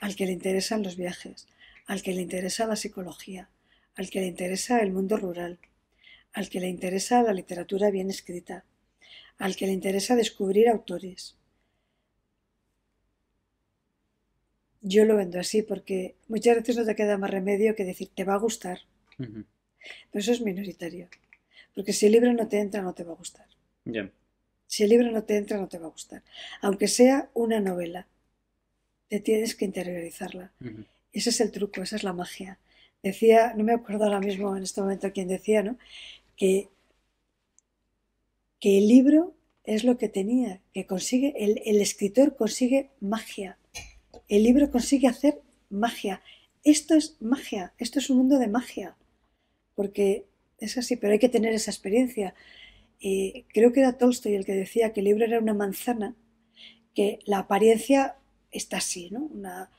Al que le interesan los viajes, al que le interesa la psicología, al que le interesa el mundo rural, al que le interesa la literatura bien escrita, al que le interesa descubrir autores. Yo lo vendo así porque muchas veces no te queda más remedio que decir te va a gustar, pero eso es minoritario. Porque si el libro no te entra, no te va a gustar. Si el libro no te entra, no te va a gustar. Aunque sea una novela, te tienes que interiorizarla. Ese es el truco, esa es la magia. Decía, no me acuerdo ahora mismo en este momento quién decía, ¿no? Que, que el libro es lo que tenía, que consigue, el, el escritor consigue magia. El libro consigue hacer magia. Esto es magia, esto es un mundo de magia. Porque es así, pero hay que tener esa experiencia. Y creo que era Tolstoy el que decía que el libro era una manzana, que la apariencia está así, ¿no? Una,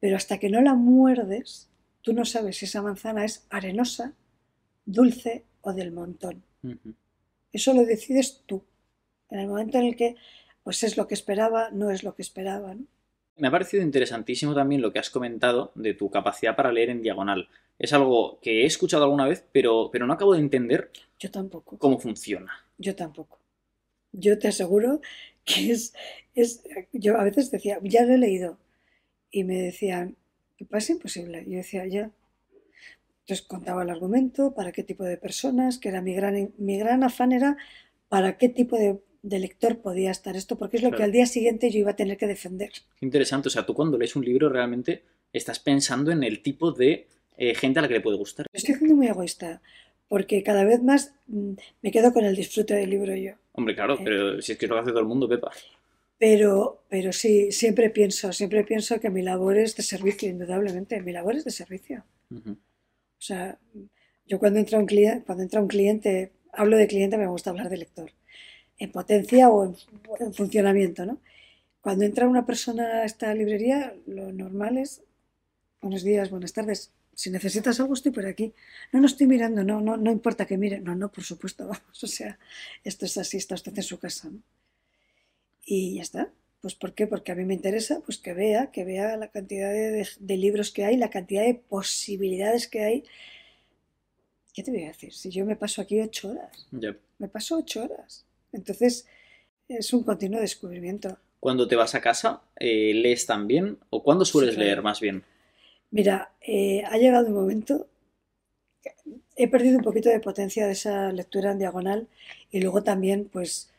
pero hasta que no la muerdes, tú no sabes si esa manzana es arenosa, dulce o del montón. Eso lo decides tú. En el momento en el que pues es lo que esperaba, no es lo que esperaba. Me ha parecido interesantísimo también lo que has comentado de tu capacidad para leer en diagonal. Es algo que he escuchado alguna vez, pero, pero no acabo de entender Yo tampoco. cómo funciona. Yo tampoco. Yo te aseguro que es, es... Yo a veces decía, ya lo he leído, y me decían, pasa imposible. Yo decía, ya. Entonces contaba el argumento, para qué tipo de personas, que era mi gran, mi gran afán era para qué tipo de, de lector podía estar esto, porque es lo Claro. que al día siguiente yo iba a tener que defender. Qué interesante. O sea, tú cuando lees un libro realmente estás pensando en el tipo de eh, gente a la que le puede gustar. Estoy haciendo muy egoísta, porque cada vez más mm, me quedo con el disfrute del libro yo. Hombre, claro, Eh. pero si es que lo hace todo el mundo, Pepa. Pero, pero sí, siempre pienso, siempre pienso que mi labor es de servicio, indudablemente. Mi labor es de servicio. O sea, yo cuando entra un cliente, cuando entra un cliente, hablo de cliente, me gusta hablar de lector, en potencia o en, en funcionamiento, ¿no? Cuando entra una persona a esta librería, lo normal es, buenos días, buenas tardes, si necesitas algo estoy por aquí. No, no estoy mirando, no, no, no importa que mire. No, no, por supuesto, vamos, o sea, esto es así, está usted en su casa, ¿no? Y ya está. Pues ¿por qué? Porque a mí me interesa pues que vea, que vea la cantidad de, de- de libros que hay, la cantidad de posibilidades que hay. ¿Qué te voy a decir? Si yo me paso aquí ocho horas, me paso ocho horas. Entonces, es un continuo descubrimiento. Cuando te vas a casa, eh, ¿lees también? ¿O cuándo sueles Sí, claro. leer más bien? Mira, eh, ha llegado un momento, que he perdido un poquito de potencia de esa lectura en diagonal y luego también, pues,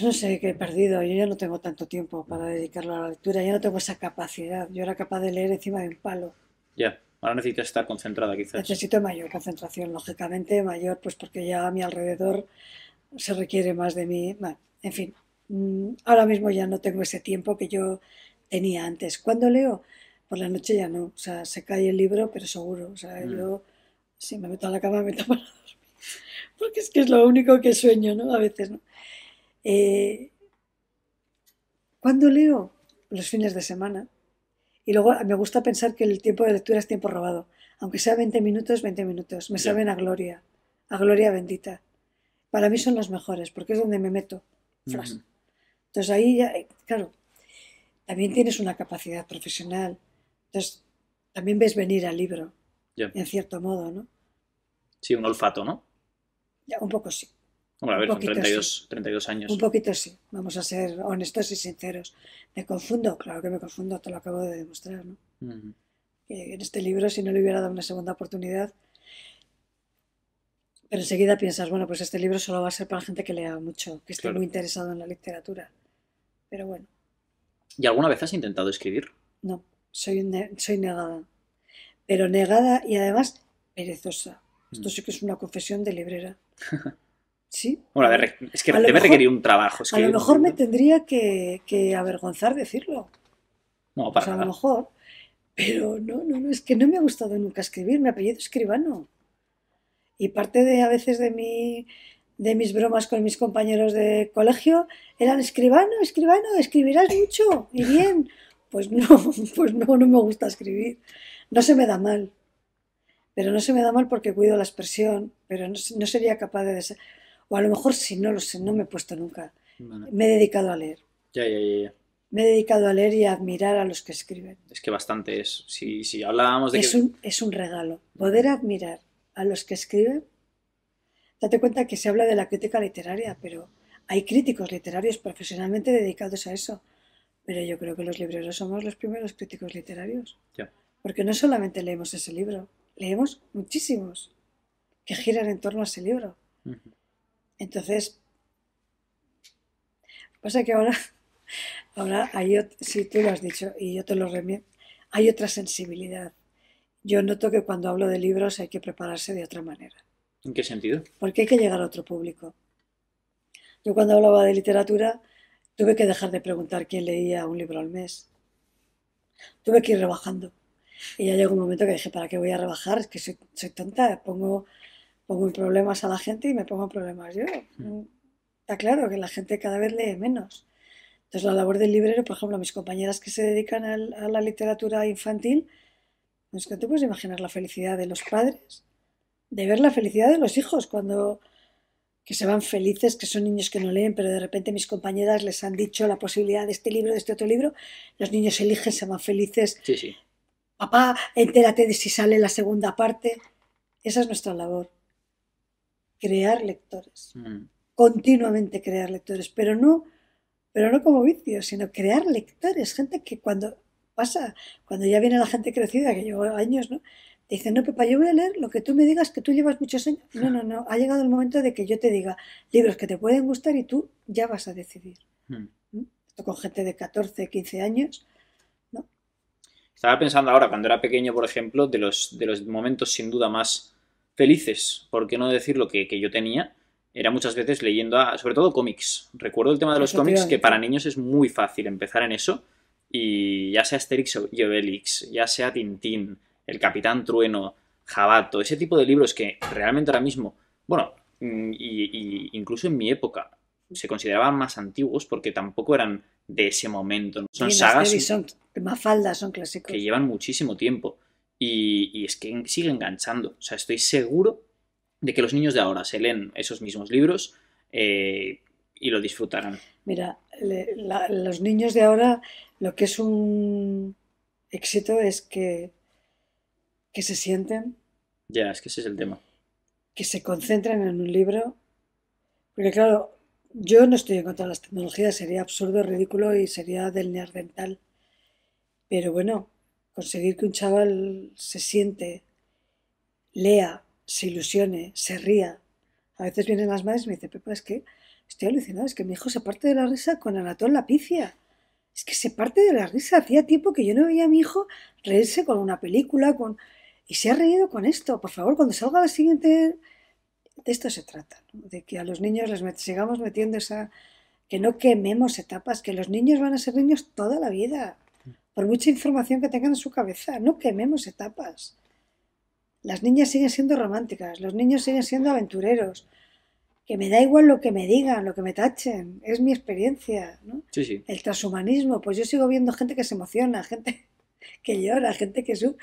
no sé qué he perdido. Yo ya no tengo tanto tiempo para dedicarlo a la lectura, ya no tengo esa capacidad. Yo era capaz de leer encima de un palo. Ya. Ahora necesitas estar concentrada, quizás. Necesito mayor concentración, lógicamente, mayor, pues porque ya a mi alrededor se requiere más de mí. Bueno, en fin, mm, ahora mismo ya no tengo ese tiempo que yo tenía antes. ¿Cuándo leo? Por la noche ya no. O sea, se cae el libro, pero seguro. O sea, Mm. yo si me meto a la cama me meto para dormir. Porque es que es lo único que sueño, ¿no? A veces, ¿no? Eh, ¿cuándo leo? Los fines de semana. Y luego me gusta pensar que el tiempo de lectura es tiempo robado. Aunque sea 20 minutos, 20 minutos. Me Ya. saben a gloria, a gloria bendita. Para mí son los mejores, porque es donde me meto. Flash. Entonces ahí ya, eh, claro, también tienes una capacidad profesional. Entonces también ves venir al libro, en cierto modo, ¿no? Sí, un olfato, ¿no? Ya, un poco sí. Hombre, a ver, son poquito 32, 32 años. Un poquito sí. Vamos a ser honestos y sinceros. ¿Me confundo? Claro que me confundo, te lo acabo de demostrar, ¿no? En este libro, si no le hubiera dado una segunda oportunidad, pero enseguida piensas, bueno, pues este libro solo va a ser para gente que lea mucho, que esté Claro. muy interesado en la literatura. Pero bueno, ¿Y alguna vez has intentado escribir? no, soy, ne- soy negada. Pero negada y además perezosa. Esto Mm. sí que es una confesión de librera. ¿Sí? Bueno, a ver, es que A debe mejor- requerir un trabajo. A lo mejor me tendría que, que avergonzar decirlo. No, para a lo nada. mejor. Pero no, no, no, es que no me ha gustado nunca escribir, mi apellido es escribano. Y parte de a veces de mi, de mis bromas con mis compañeros de colegio eran escribano, escribano, escribirás mucho y bien. Pues no, pues no, no me gusta escribir. No se me da mal. Pero no se me da mal porque cuido la expresión, pero no, no sería capaz de... desa- O a lo mejor sí, no lo sé, no me he puesto nunca. Me he dedicado a leer. Ya, ya, ya, ya. Me he dedicado a leer y a admirar a los que escriben. Es que bastante es. Si, si hablábamos de Es que. un, es un regalo. Poder admirar a los que escriben. Date cuenta que se habla de la crítica literaria, pero hay críticos literarios profesionalmente dedicados a eso. Pero yo creo que los libreros somos los primeros críticos literarios. Porque no solamente leemos ese libro, leemos muchísimos que giran en torno a ese libro. Entonces, pasa que ahora, ahora hay, sí, tú lo has dicho y yo te lo remito, hay otra sensibilidad. Yo noto que cuando hablo de libros hay que prepararse de otra manera, ¿En qué sentido? porque hay que llegar a otro público. Yo cuando hablaba de literatura tuve que dejar de preguntar quién leía un libro al mes. Tuve que ir rebajando. Y ya llegó un momento que dije, ¿para qué voy a rebajar? Es que soy, soy tonta, pongo, pongo en problemas a la gente y me pongo en problemas yo. Está claro que la gente cada vez lee menos. Entonces la labor del librero, por ejemplo, mis compañeras que se dedican a la literatura infantil, es que te puedes imaginar la felicidad de los padres, de ver la felicidad de los hijos cuando que se van felices, que son niños que no leen, pero de repente mis compañeras les han dicho la posibilidad de este libro, de este otro libro, los niños eligen, se van felices. Sí, sí. Papá, entérate de si sale la segunda parte. Esa es nuestra labor. Crear lectores. Mm. Continuamente crear lectores, pero no, pero no como vicio, sino crear lectores. Gente que cuando pasa, cuando ya viene la gente crecida, que llevo años, ¿no? Te dicen, no, Pepa, yo voy a leer lo que tú me digas, que tú llevas muchos años. No, no, no. Ha llegado el momento de que yo te diga libros que te pueden gustar y tú ya vas a decidir. Mm. ¿Mm? Esto con gente de 14, 15 años. ¿no? Estaba pensando ahora, cuando era pequeño, por ejemplo, de los, de los momentos sin duda más felices, por qué no decir lo que, que yo tenía, era muchas veces leyendo, a- sobre todo cómics. Recuerdo el tema de los cómics, que para niños es muy fácil empezar en eso, y ya sea Asterix y Obelix, ya sea Tintín, El Capitán Trueno, Jabato, ese tipo de libros que realmente ahora mismo, bueno, mm, y, y incluso en mi época, se consideraban más antiguos porque tampoco eran de ese momento. Son Sí, sagas son Mafalda, son clásicos. que llevan muchísimo tiempo y, y es que sigue enganchando. O sea, estoy seguro de que los niños de ahora se leen esos mismos libros eh, y lo disfrutarán. Mira, le- la- los niños de ahora, lo que es un éxito es que, que se sienten, Ya, es que ese es el tema. que se concentren en un libro. Porque claro, yo no estoy en contra de las tecnologías, sería absurdo, ridículo y sería del neandertal. Pero bueno, conseguir que un chaval se siente, lea, se ilusione, se ría. A veces vienen las madres y me dicen, Pepa, es que estoy alucinado, es que mi hijo se parte de la risa con Anatol la Picia. Es que se parte de la risa. Hacía tiempo que yo no veía a mi hijo reírse con una película, con... y se ha reído con esto. Por favor, cuando salga la siguiente... De esto se trata, ¿no? de que a los niños les met- sigamos metiendo esa... que no quememos etapas, que los niños van a ser niños toda la vida, por mucha información que tengan en su cabeza, no quememos etapas. Las niñas siguen siendo románticas, los niños siguen siendo aventureros, que me da igual lo que me digan, lo que me tachen, es mi experiencia, ¿no? Sí, sí. El transhumanismo, pues yo sigo viendo gente que se emociona, gente que llora, gente que su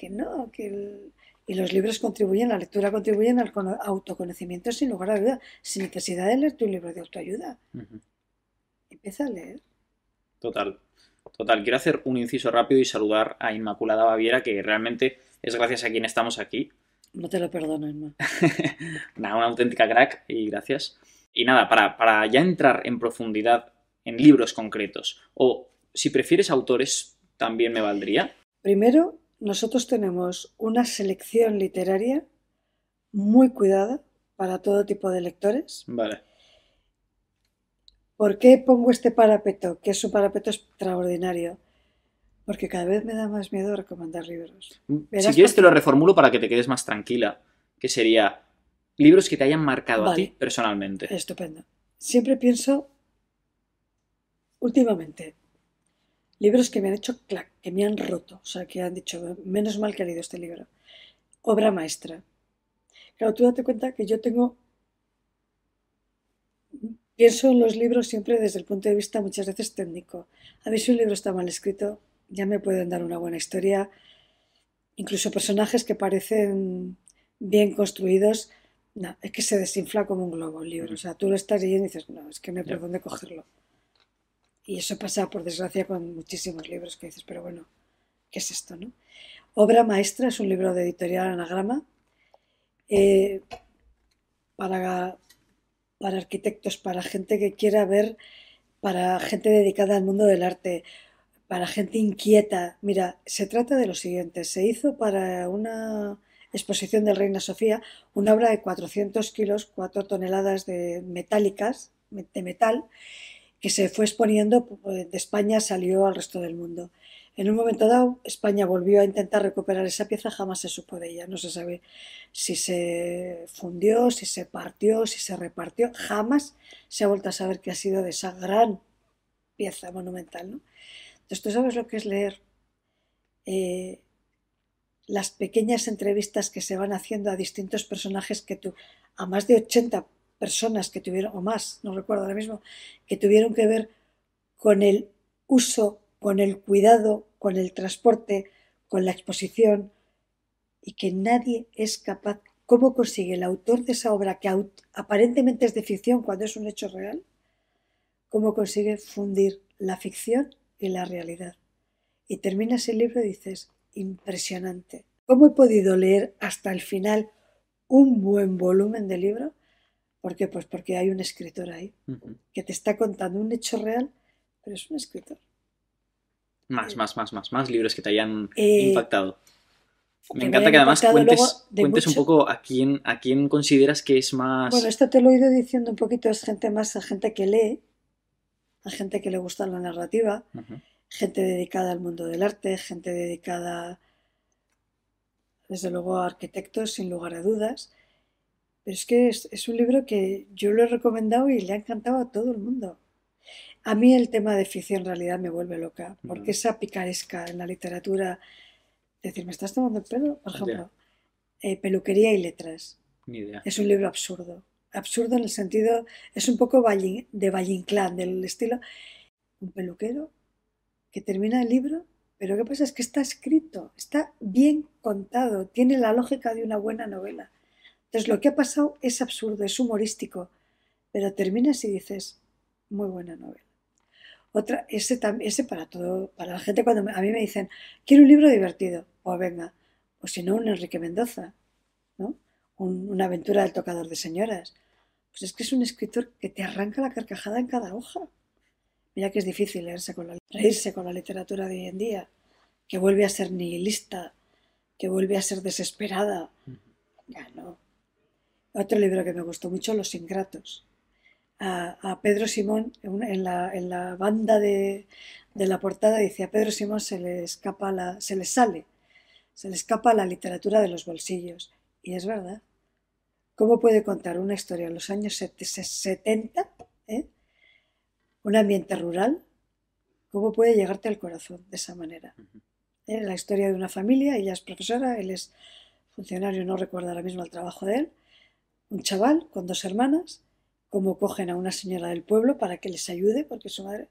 que no, que el- y los libros contribuyen, la lectura contribuyen al cono- autoconocimiento sin lugar a duda, sin necesidad de leer tu libro de autoayuda. Empieza a leer. Total. Total. Quiero hacer un inciso rápido y saludar a Inmaculada Baviera, que realmente es gracias a quien estamos aquí. No te lo perdono, Emma. Nada, una auténtica crack y gracias. Y nada, para, para ya entrar en profundidad en libros concretos, o si prefieres autores, también me valdría. Primero, nosotros tenemos una selección literaria muy cuidada para todo tipo de lectores. Vale. ¿Por qué pongo este parapeto? Que es un parapeto extraordinario. Porque cada vez me da más miedo recomendar libros. Verás si quieres te lo reformulo para que te quedes más tranquila, que sería libros que te hayan marcado a ti personalmente. Estupendo. Siempre pienso, últimamente, libros que me han hecho clac, que me han roto. O sea, que han dicho, menos mal que he leído este libro. Obra maestra. Claro, tú date cuenta que yo tengo... Pienso en los libros siempre desde el punto de vista muchas veces técnico. A ver si un libro está mal escrito, ya me pueden dar una buena historia. Incluso personajes que parecen bien construidos. No, es que se desinfla como un globo el libro. O sea, tú lo estás leyendo y dices, no, es que no hay por dónde cogerlo. Y eso pasa, por desgracia, con muchísimos libros que dices, pero bueno, ¿qué es esto, no? Obra maestra es un libro de editorial anagrama eh, para, para arquitectos, para gente que quiera ver, para gente dedicada al mundo del arte, para gente inquieta. Mira, se trata de lo siguiente, se hizo para una exposición del Reina Sofía una obra de 400 kilos, 4 toneladas de metálicas, de metal, que se fue exponiendo pues, de España, salió al resto del mundo. En un momento dado, España volvió a intentar recuperar esa pieza, jamás se supo de ella. No se sabe si se fundió, si se partió, si se repartió. Jamás se ha vuelto a saber qué ha sido de esa gran pieza monumental. ¿no? Entonces, tú sabes lo que es leer eh, las pequeñas entrevistas que se van haciendo a distintos personajes que tú, a más de 80 personas que tuvieron, o más, no recuerdo ahora mismo, que tuvieron que ver con el uso, con el cuidado, con el transporte, con la exposición, y que nadie es capaz, ¿cómo consigue el autor de esa obra que aparentemente es de ficción cuando es un hecho real? ¿Cómo consigue fundir la ficción y la realidad? Y terminas el libro y dices, impresionante. ¿Cómo he podido leer hasta el final un buen volumen de libro? ¿Por qué? Pues porque hay un escritor ahí que te está contando un hecho real, pero es un escritor. Más, más, más, más, más libros que te hayan eh, impactado. Me encanta que además cuentes, cuentes un poco a quién, a quién consideras que es más... Bueno, esto te lo he ido diciendo un poquito, es gente más, a gente que lee, a gente que le gusta la narrativa, gente dedicada al mundo del arte, gente dedicada, desde luego, a arquitectos, sin lugar a dudas. Pero es que es, un libro que yo lo he recomendado y le ha encantado a todo el mundo. A mí el tema de ficción en realidad me vuelve loca, porque esa picaresca en la literatura, decir, ¿me estás tomando el pelo? Por ejemplo, eh, Peluquería y Letras. Es un libro absurdo. Absurdo en el sentido, es un poco de Valle del estilo, un peluquero que termina el libro, pero ¿qué pasa? Es que está escrito, está bien contado, tiene la lógica de una buena novela. Entonces lo que ha pasado es absurdo, es humorístico, pero terminas y dices, muy buena novela. Otra, ese, ese para todo, para la gente cuando a mí me dicen, quiero un libro divertido, pues venga, o si no, un Enrique Mendoza, ¿no? una aventura del tocador de señoras. Pues es que es un escritor que te arranca la carcajada en cada hoja. Mira que es difícil leerse con la, reírse con la literatura de hoy en día, que vuelve a ser nihilista, que vuelve a ser desesperada. Ya no. Otro libro que me gustó mucho, Los Ingratos. A, Pedro Simón, en la, en la banda de, de, la portada, dice, a Pedro Simón se le, escapa la, se le sale, se le escapa la literatura de los bolsillos. Y es verdad. ¿Cómo puede contar una historia en los años 70? ¿eh? un ambiente rural, ¿cómo puede llegarte al corazón de esa manera? ¿Eh? La historia de una familia, ella es profesora, él es funcionario, no recuerdo ahora mismo el trabajo de él, un chaval con dos hermanas, cómo cogen a una señora del pueblo para que les ayude, porque su madre...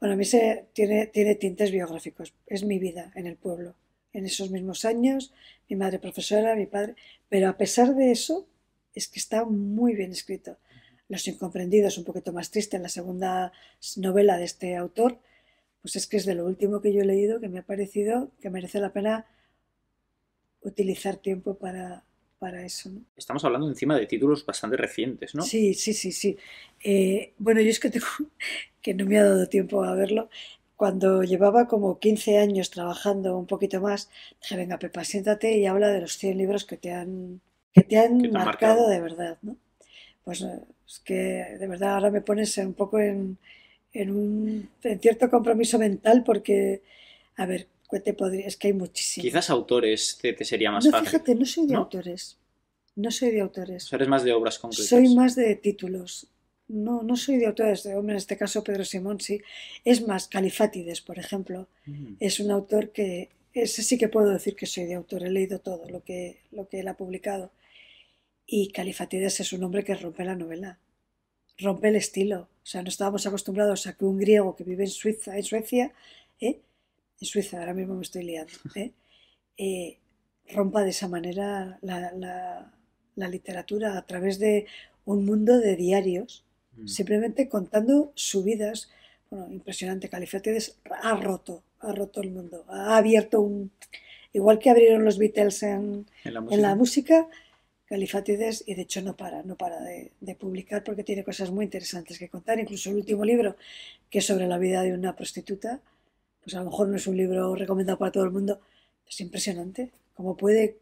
Bueno, a mí se, tiene, tiene tintes biográficos, es mi vida en el pueblo, en esos mismos años, mi madre profesora, mi padre, pero a pesar de eso, es que está muy bien escrito. Los incomprendidos, un poquito más triste, en la segunda novela de este autor, pues es que es de lo último que yo he leído que me ha parecido que merece la pena utilizar tiempo para, para eso. Estamos hablando encima de títulos bastante recientes, ¿no? Sí, sí, sí, sí. Eh, bueno, yo es que tengo que no me ha dado tiempo a verlo. Cuando llevaba como 15 años trabajando un poquito más, dije, venga, Pepa, siéntate y habla de los 100 libros que te han, que te han marcado de verdad, ¿no? Pues eh, es que de verdad ahora me pones un poco en, un cierto compromiso mental porque, a ver, ¿qué te podría? Es que hay muchísimos. Quizás autores te, sería más no, fácil. Fíjate, no soy de autores. No soy de autores. eres más de obras concretas. Soy más de títulos. No, no soy de autores. De, hombre, en este caso Pedro Simón sí. Es más, Califátides, por ejemplo, mm. es un autor que... Ese sí que puedo decir que soy de autor. He leído todo lo que, lo que él ha publicado. Y Califatides es un hombre que rompe la novela, rompe el estilo. O sea, no estábamos acostumbrados a que un griego que vive en Suiza, en Suecia, ¿eh? En Suiza, ahora mismo me estoy liando, ¿eh? Eh, rompa de esa manera la, literatura a través de un mundo de diarios, mm. simplemente contando su vidas. Bueno, impresionante, Califatides ha roto, ha roto el mundo, ha abierto un... Igual que abrieron los Beatles en, en la música Califatides y de hecho no para, no para de, publicar porque tiene cosas muy interesantes que contar. Incluso el último libro, que es sobre la vida de una prostituta, pues a lo mejor no es un libro recomendado para todo el mundo, es impresionante cómo puede,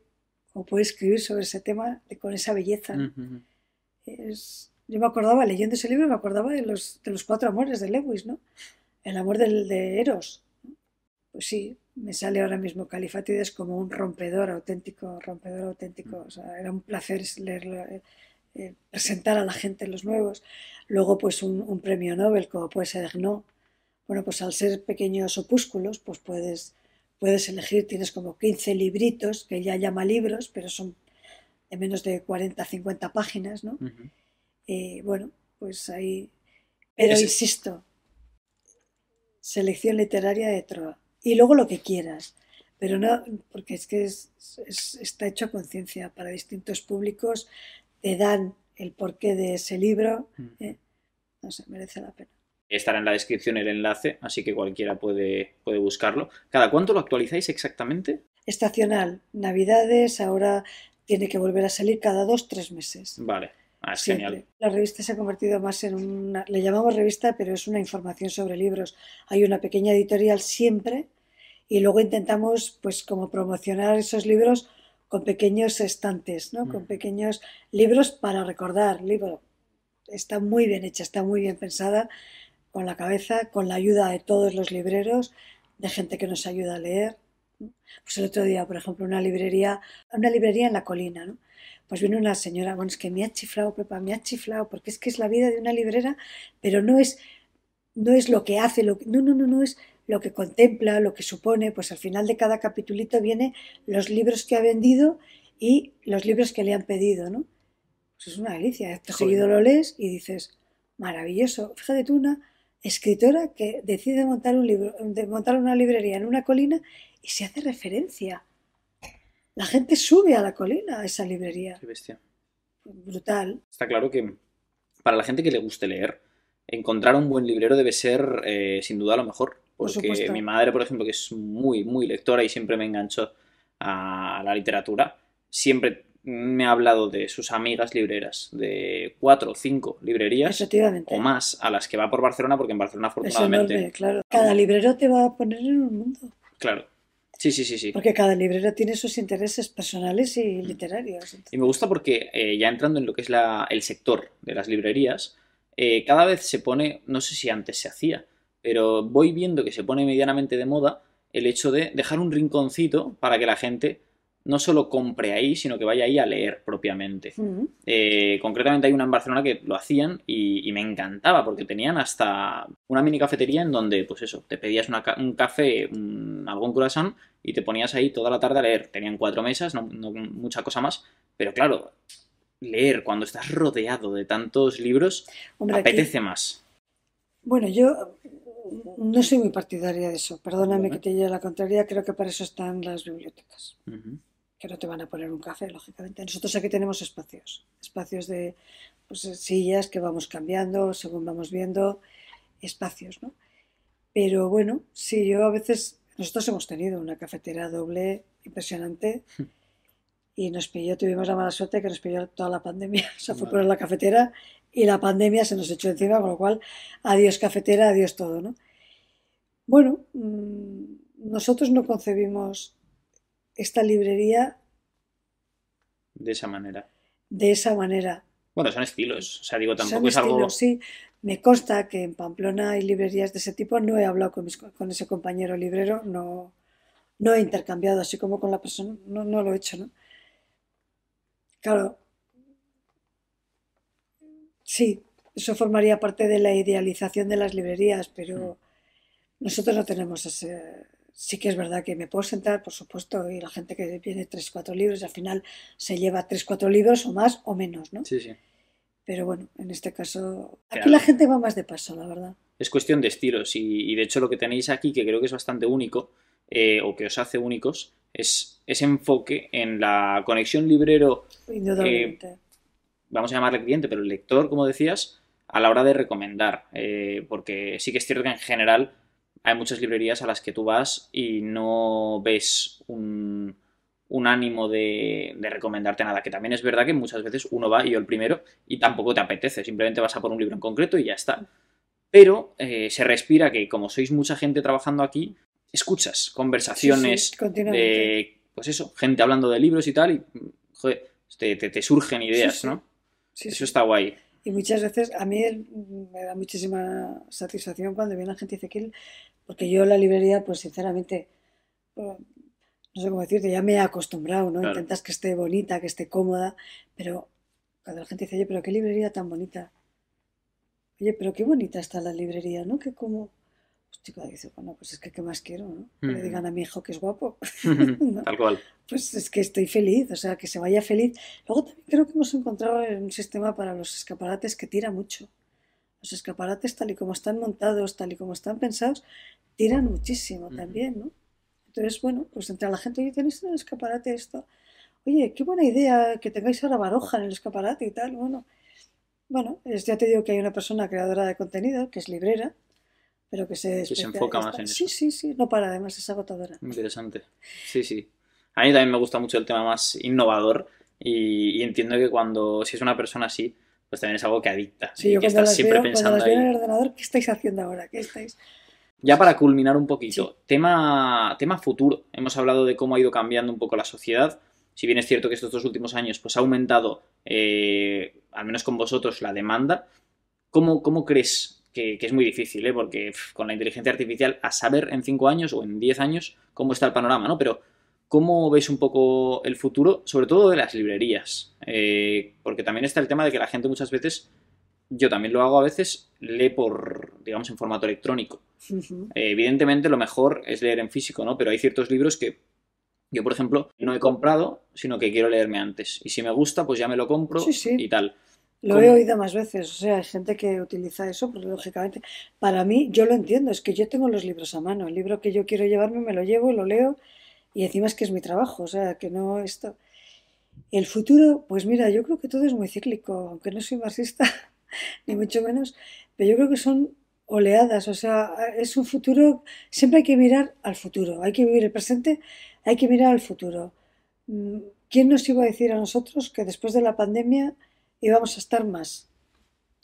cómo puede escribir sobre ese tema con esa belleza. yo me acordaba, leyendo ese libro, me acordaba de los, de los cuatro amores de Lewis, ¿no? El amor del, de Eros. Pues sí, me sale ahora mismo Califatides como un rompedor auténtico, rompedor auténtico. O sea, era un placer leerlo, eh, eh, presentar a la gente los nuevos. Luego, pues un, premio Nobel, como puede ser No. Bueno, pues al ser pequeños opúsculos, pues puedes, puedes elegir, tienes como 15 libritos, que ella llama libros, pero son de menos de 40, 50 páginas, ¿no? Y bueno, pues ahí... Pero insisto, selección literaria de Troa. Y luego lo que quieras, pero no, porque es que está hecho a conciencia para distintos públicos, te dan el porqué de ese libro, ¿eh? no sé, merece la pena. Estará en la descripción el enlace, así que cualquiera puede, puede buscarlo. ¿Cada cuánto lo actualizáis exactamente? Estacional. Navidades, ahora tiene que volver a salir cada dos, tres meses. Vale. Ah, es genial. La revista se ha convertido más en una, le llamamos revista, pero es una información sobre libros. Hay una pequeña editorial siempre y luego intentamos, pues, como promocionar esos libros con pequeños estantes, ¿no? Con mm. pequeños libros para recordar. Libro. Está muy bien hecha, está muy bien pensada con la cabeza, con la ayuda de todos los libreros, de gente que nos ayuda a leer. Pues el otro día, por ejemplo, una librería, una librería en la colina, ¿no? Pues viene una señora, bueno, es que me ha chiflado, Pepa, me ha chiflado, porque es que es la vida de una librera, pero no es, no es lo que hace, lo no, no, no, no es lo que contempla, lo que supone, pues al final de cada capitulito viene los libros que ha vendido y los libros que le han pedido, ¿no? Pues es una delicia, esto seguido lo lees y dices, maravilloso, fíjate tú una escritora que decide montar un libro, de montar una librería en una colina y se hace referencia. La gente sube a la colina a esa librería. Qué bestia. Brutal. Está claro que para la gente que le guste leer, encontrar un buen librero debe ser eh, sin duda lo mejor. Porque mi madre, por ejemplo, que es muy, muy lectora y siempre me enganchó a la literatura, siempre me ha hablado de sus amigas libreras, de cuatro o cinco librerías o más a las que va por Barcelona, porque en Barcelona afortunadamente... claro. Cada librero te va a poner en un mundo. Claro. Sí, sí, sí, sí. Porque cada librero tiene sus intereses personales y mm. literarios. Y me gusta porque eh, ya entrando en lo que es la, el sector de las librerías, eh, cada vez se pone, no sé si antes se hacía, pero voy viendo que se pone medianamente de moda el hecho de dejar un rinconcito para que la gente no solo compre ahí, sino que vaya ahí a leer propiamente. Eh, concretamente hay una en Barcelona que lo hacían y, me encantaba porque tenían hasta una mini cafetería en donde, pues eso, te pedías un café, algún croissant y te ponías ahí toda la tarde a leer. Tenían cuatro mesas, no, mucha cosa más, pero claro, leer cuando estás rodeado de tantos libros apetece más. Bueno, yo no soy muy partidaria de eso. Perdóname que te lleve la contraria, creo que para eso están las bibliotecas que no te van a poner un café, lógicamente. Nosotros aquí tenemos espacios, espacios de pues, sillas que vamos cambiando según vamos viendo, espacios, ¿no? Pero bueno, sí, yo a veces, nosotros hemos tenido una cafetera doble impresionante y nos pilló, tuvimos la mala suerte que nos pilló toda la pandemia, o sea, fue por la cafetera y la pandemia se nos echó encima, con lo cual, adiós cafetera, adiós todo, ¿no? Bueno, mm, nosotros no concebimos esta librería de esa manera. De esa manera. Bueno, son estilos, o sea, digo, tampoco es algo... Sí, me consta que en Pamplona hay librerías de ese tipo, no he hablado con, con ese compañero librero, no, no he intercambiado así como con la persona, no, no lo he hecho, ¿no? Claro, sí, eso formaría parte de la idealización de las librerías, pero mm. nosotros no tenemos ese, sí que es verdad que me puedo sentar, por supuesto, y la gente que viene tres, cuatro libros, al final se lleva tres, cuatro libros o más o menos, ¿no? Sí, sí. Pero bueno, en este caso, aquí la gente va más de paso, la verdad. Es cuestión de estilos y, de hecho lo que tenéis aquí, que creo que es bastante único, eh, o que os hace únicos, es ese enfoque en la conexión librero. Indudablemente. vamos a llamarle cliente, pero el lector, como decías, a la hora de recomendar. Eh, porque sí que es cierto que en general hay muchas librerías a las que tú vas y no ves un, ánimo de, recomendarte nada. Que también es verdad que muchas veces uno va y yo el primero y tampoco te apetece. Simplemente vas a por un libro en concreto y ya está. Pero eh, se respira que como sois mucha gente trabajando aquí, escuchas conversaciones de, pues eso, gente hablando de libros y tal y, joder, te, surgen ideas, ¿no? eso está guay. Y muchas veces a mí me da muchísima satisfacción cuando viene la gente y dice que, porque yo la librería, pues sinceramente, pues, no sé cómo decirte, ya me he acostumbrado, ¿no? Intentas que esté bonita, que esté cómoda, pero cuando la gente dice, oye, pero qué librería tan bonita. Oye, pero qué bonita está la librería, ¿no? Que como, Pues chico dice, bueno, pues es que ¿qué más quiero? ¿no? Que le Mm. digan a mi hijo que es guapo. ¿no? Tal cual. Pues es que estoy feliz, o sea, que se vaya feliz. Luego también creo que hemos encontrado un sistema para los escaparates que tira mucho. Los escaparates, tal y como están montados, tal y como están pensados, tiran muchísimo Ujú. también, ¿no? Entonces, bueno, pues entre la gente, oye, tenéis en el escaparate esto. Oye, qué buena idea que tengáis ahora Baroja en el escaparate y tal. Bueno, bueno, ya te digo que hay una persona creadora de contenido, que es librera, pero que se, se enfoca más en Sí, eso. sí, sí, no para, además es agotadora. Interesante. Sí, sí. A mí también me gusta mucho el tema más innovador y, y entiendo que cuando, si es una persona así, pues también es algo que adicta Sí, yo que estás siempre veo, cuando pensando las veo en el ordenador, ¿qué estáis haciendo ahora? ¿Qué estáis? Ya para culminar un poquito, Sí. tema, tema futuro. Hemos hablado de cómo ha ido cambiando un poco la sociedad. Si bien es cierto que estos dos últimos años pues, ha aumentado, eh, al menos con vosotros, la demanda, ¿cómo, cómo crees que, que es muy difícil? eh? Porque con la inteligencia artificial, a saber en 5 años o en 10 años cómo está el panorama, ¿no? Pero ¿cómo ves un poco el futuro, sobre todo de las librerías? Eh, porque también está el tema de que la gente muchas veces, yo también lo hago a veces, lee por, digamos, en formato electrónico. Eh, evidentemente lo mejor es leer en físico, ¿no? Pero hay ciertos libros que yo, por ejemplo, no he comprado, sino que quiero leerme antes. Y si me gusta, pues ya me lo compro Sí, sí. y tal. Lo ¿Cómo? he oído más veces, o sea, hay gente que utiliza eso, pero lógicamente, para mí, yo lo entiendo, es que yo tengo los libros a mano, el libro que yo quiero llevarme me lo llevo, lo leo, y encima es que es mi trabajo, o sea, que no esto. El futuro, pues mira, yo creo que todo es muy cíclico, aunque no soy marxista, ni mucho menos, pero yo creo que son oleadas, o sea, es un futuro, siempre hay que mirar al futuro, hay que vivir el presente, hay que mirar al futuro. Mm, ¿Quién nos iba a decir a nosotros que después de la pandemia íbamos a estar más,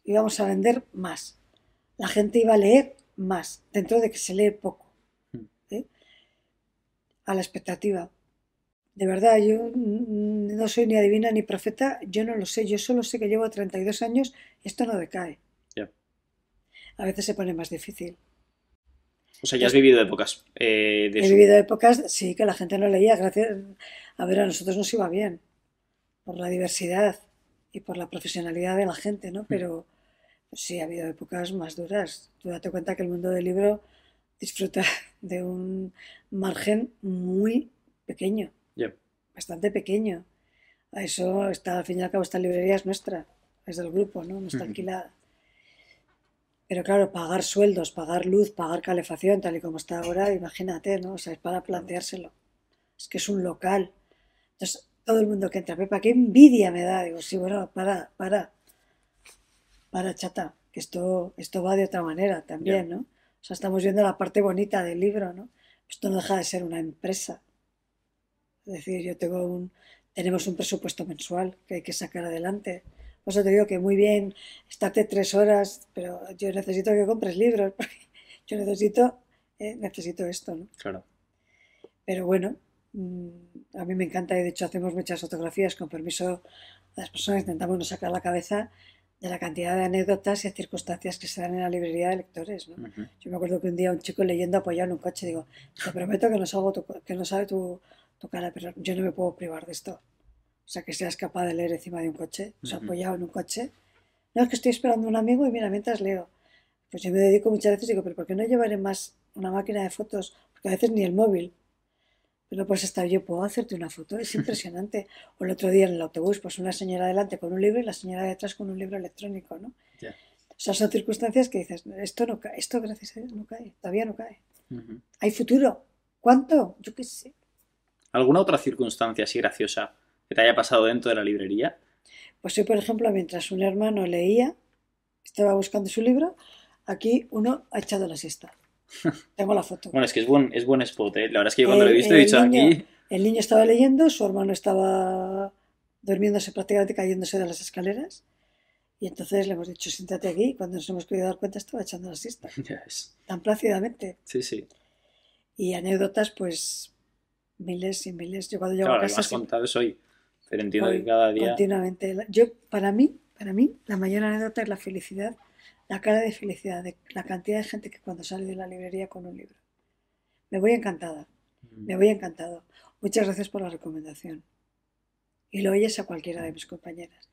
íbamos a vender más, la gente iba a leer más, dentro de que se lee poco, ¿eh? a la expectativa. De verdad, yo no soy ni adivina ni profeta, yo no lo sé, yo solo sé que llevo 32 años y esto no decae. A veces se pone más difícil. O sea, ya has vivido épocas eh, de He su- vivido épocas, sí, que la gente no leía, gracias, a ver, a nosotros nos iba bien, por la diversidad y por la profesionalidad de la gente, ¿no? Pero pues sí, ha habido épocas más duras. Tú date cuenta que el mundo del libro disfruta de un margen muy pequeño, Ya. bastante pequeño. A eso está, al fin y al cabo, esta librería es nuestra, es del grupo, ¿no? No está alquilada. Pero claro, pagar sueldos, pagar luz, pagar calefacción, tal y como está ahora, imagínate, ¿no? O sea, es para planteárselo. Es que es un local. Entonces, todo el mundo que entra, Pepa, qué envidia me da. Digo, sí, bueno, para, para, para, chata, que esto, esto va de otra manera también, ¿no? O sea, estamos viendo la parte bonita del libro, ¿no? Esto no deja de ser una empresa. Es decir, yo tengo un, tenemos un presupuesto mensual que hay que sacar adelante. Por eso te digo que muy bien estarte tres horas, pero yo necesito que compres libros, porque yo necesito, eh, necesito esto, ¿no? Claro. Pero bueno, a mí me encanta y de hecho hacemos muchas fotografías con permiso de las personas, intentamos no sacar la cabeza de la cantidad de anécdotas y circunstancias que se dan en la librería de lectores, ¿no? Yo me acuerdo que un día un chico leyendo apoyado en un coche, digo, te prometo que no, salgo tu, que no sabe tu, tu cara, pero yo no me puedo privar de esto. O sea, que seas capaz de leer encima de un coche, o sea, apoyado en un coche. No, es que estoy esperando a un amigo y mira, mientras leo. Pues yo me dedico muchas veces y digo, pero ¿por qué no llevaré más una máquina de fotos? Porque a veces ni el móvil. Pero pues estar yo, puedo hacerte una foto, es impresionante. O el otro día en el autobús, pues una señora adelante con un libro y la señora detrás con un libro electrónico, ¿no? O sea, son circunstancias que dices, esto no cae, esto gracias a Dios no cae, todavía no cae. Hay futuro. ¿Cuánto? Yo qué sé. ¿Alguna otra circunstancia así graciosa que te haya pasado dentro de la librería? Pues hoy, por ejemplo, mientras un hermano leía, estaba buscando su libro, aquí uno ha echado la siesta. Tengo la foto. Bueno, es que es buen, es buen spot, ¿eh? La verdad es que yo cuando lo he El- visto he el dicho niño- aquí... El niño estaba leyendo, su hermano estaba durmiéndose prácticamente cayéndose de las escaleras. Y entonces le hemos dicho, siéntate aquí. Cuando nos hemos querido dar cuenta, estaba echando la siesta, Ya ves. tan plácidamente. Sí, sí. Y anécdotas, pues miles y miles. Yo cuando llego Claro, a lo casa me has siempre- contado es hoy. Pero entiendo Hoy, que cada día... continuamente. Yo, para mí, para mí, la mayor anécdota es la felicidad, la cara de felicidad de la cantidad de gente que cuando sale de la librería con un libro. Me voy encantada, me voy encantado. Muchas gracias por la recomendación. Y lo oyes a cualquiera de mis compañeras.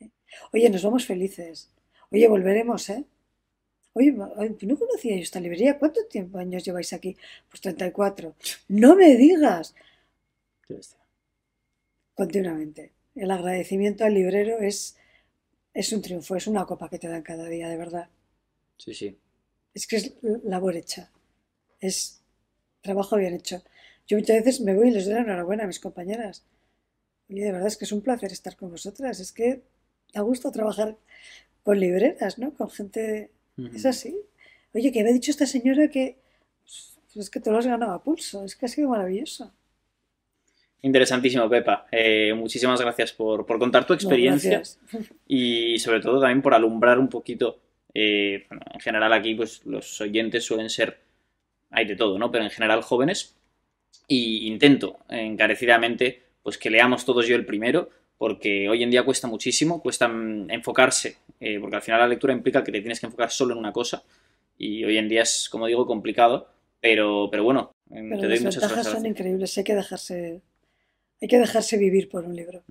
¿eh? Oye, nos vamos felices. Oye, volveremos, ¿eh? Oye, no conocía yo esta librería. ¿Cuánto tiempo años lleváis aquí? Pues 34. No me digas. Continuamente. El agradecimiento al librero es, es un triunfo, es una copa que te dan cada día, de verdad. Sí, sí. Es que es labor hecha. Es trabajo bien hecho. Yo muchas veces me voy y les doy la enhorabuena a mis compañeras. Y de verdad es que es un placer estar con vosotras. Es que da gusto trabajar con libreras, ¿no? Con gente... Es así. Oye, que me ha dicho esta señora que... Pues es que te lo has ganado a pulso. Es que ha sido maravilloso. Interesantísimo, Pepa. Eh, muchísimas gracias por, contar tu experiencia y sobre todo también por alumbrar un poquito. Eh, en general aquí pues los oyentes suelen ser, hay de todo, ¿no? Pero en general jóvenes. Y intento encarecidamente pues que leamos todos yo el primero, porque hoy en día cuesta muchísimo, cuesta mm, enfocarse, eh, porque al final la lectura implica que te tienes que enfocar solo en una cosa, y hoy en día es, como digo, complicado, pero, pero bueno, te doy muchas gracias. son increíbles, hay que dejarse, hay que dejarse vivir por un libro.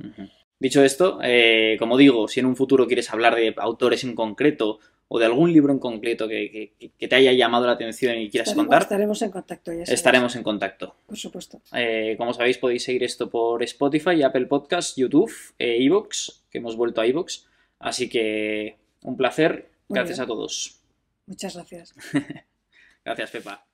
Dicho esto, eh, como digo, si en un futuro quieres hablar de autores en concreto o de algún libro en concreto que, te haya llamado la atención y quieras contar, estaremos en contacto. Ya estaremos en contacto. Por supuesto. Eh, como sabéis, podéis seguir esto por Spotify, Apple Podcasts, YouTube, e iVoox, que hemos vuelto a iVoox. Así que un placer. gracias a todos. Muchas gracias. gracias, Pepa.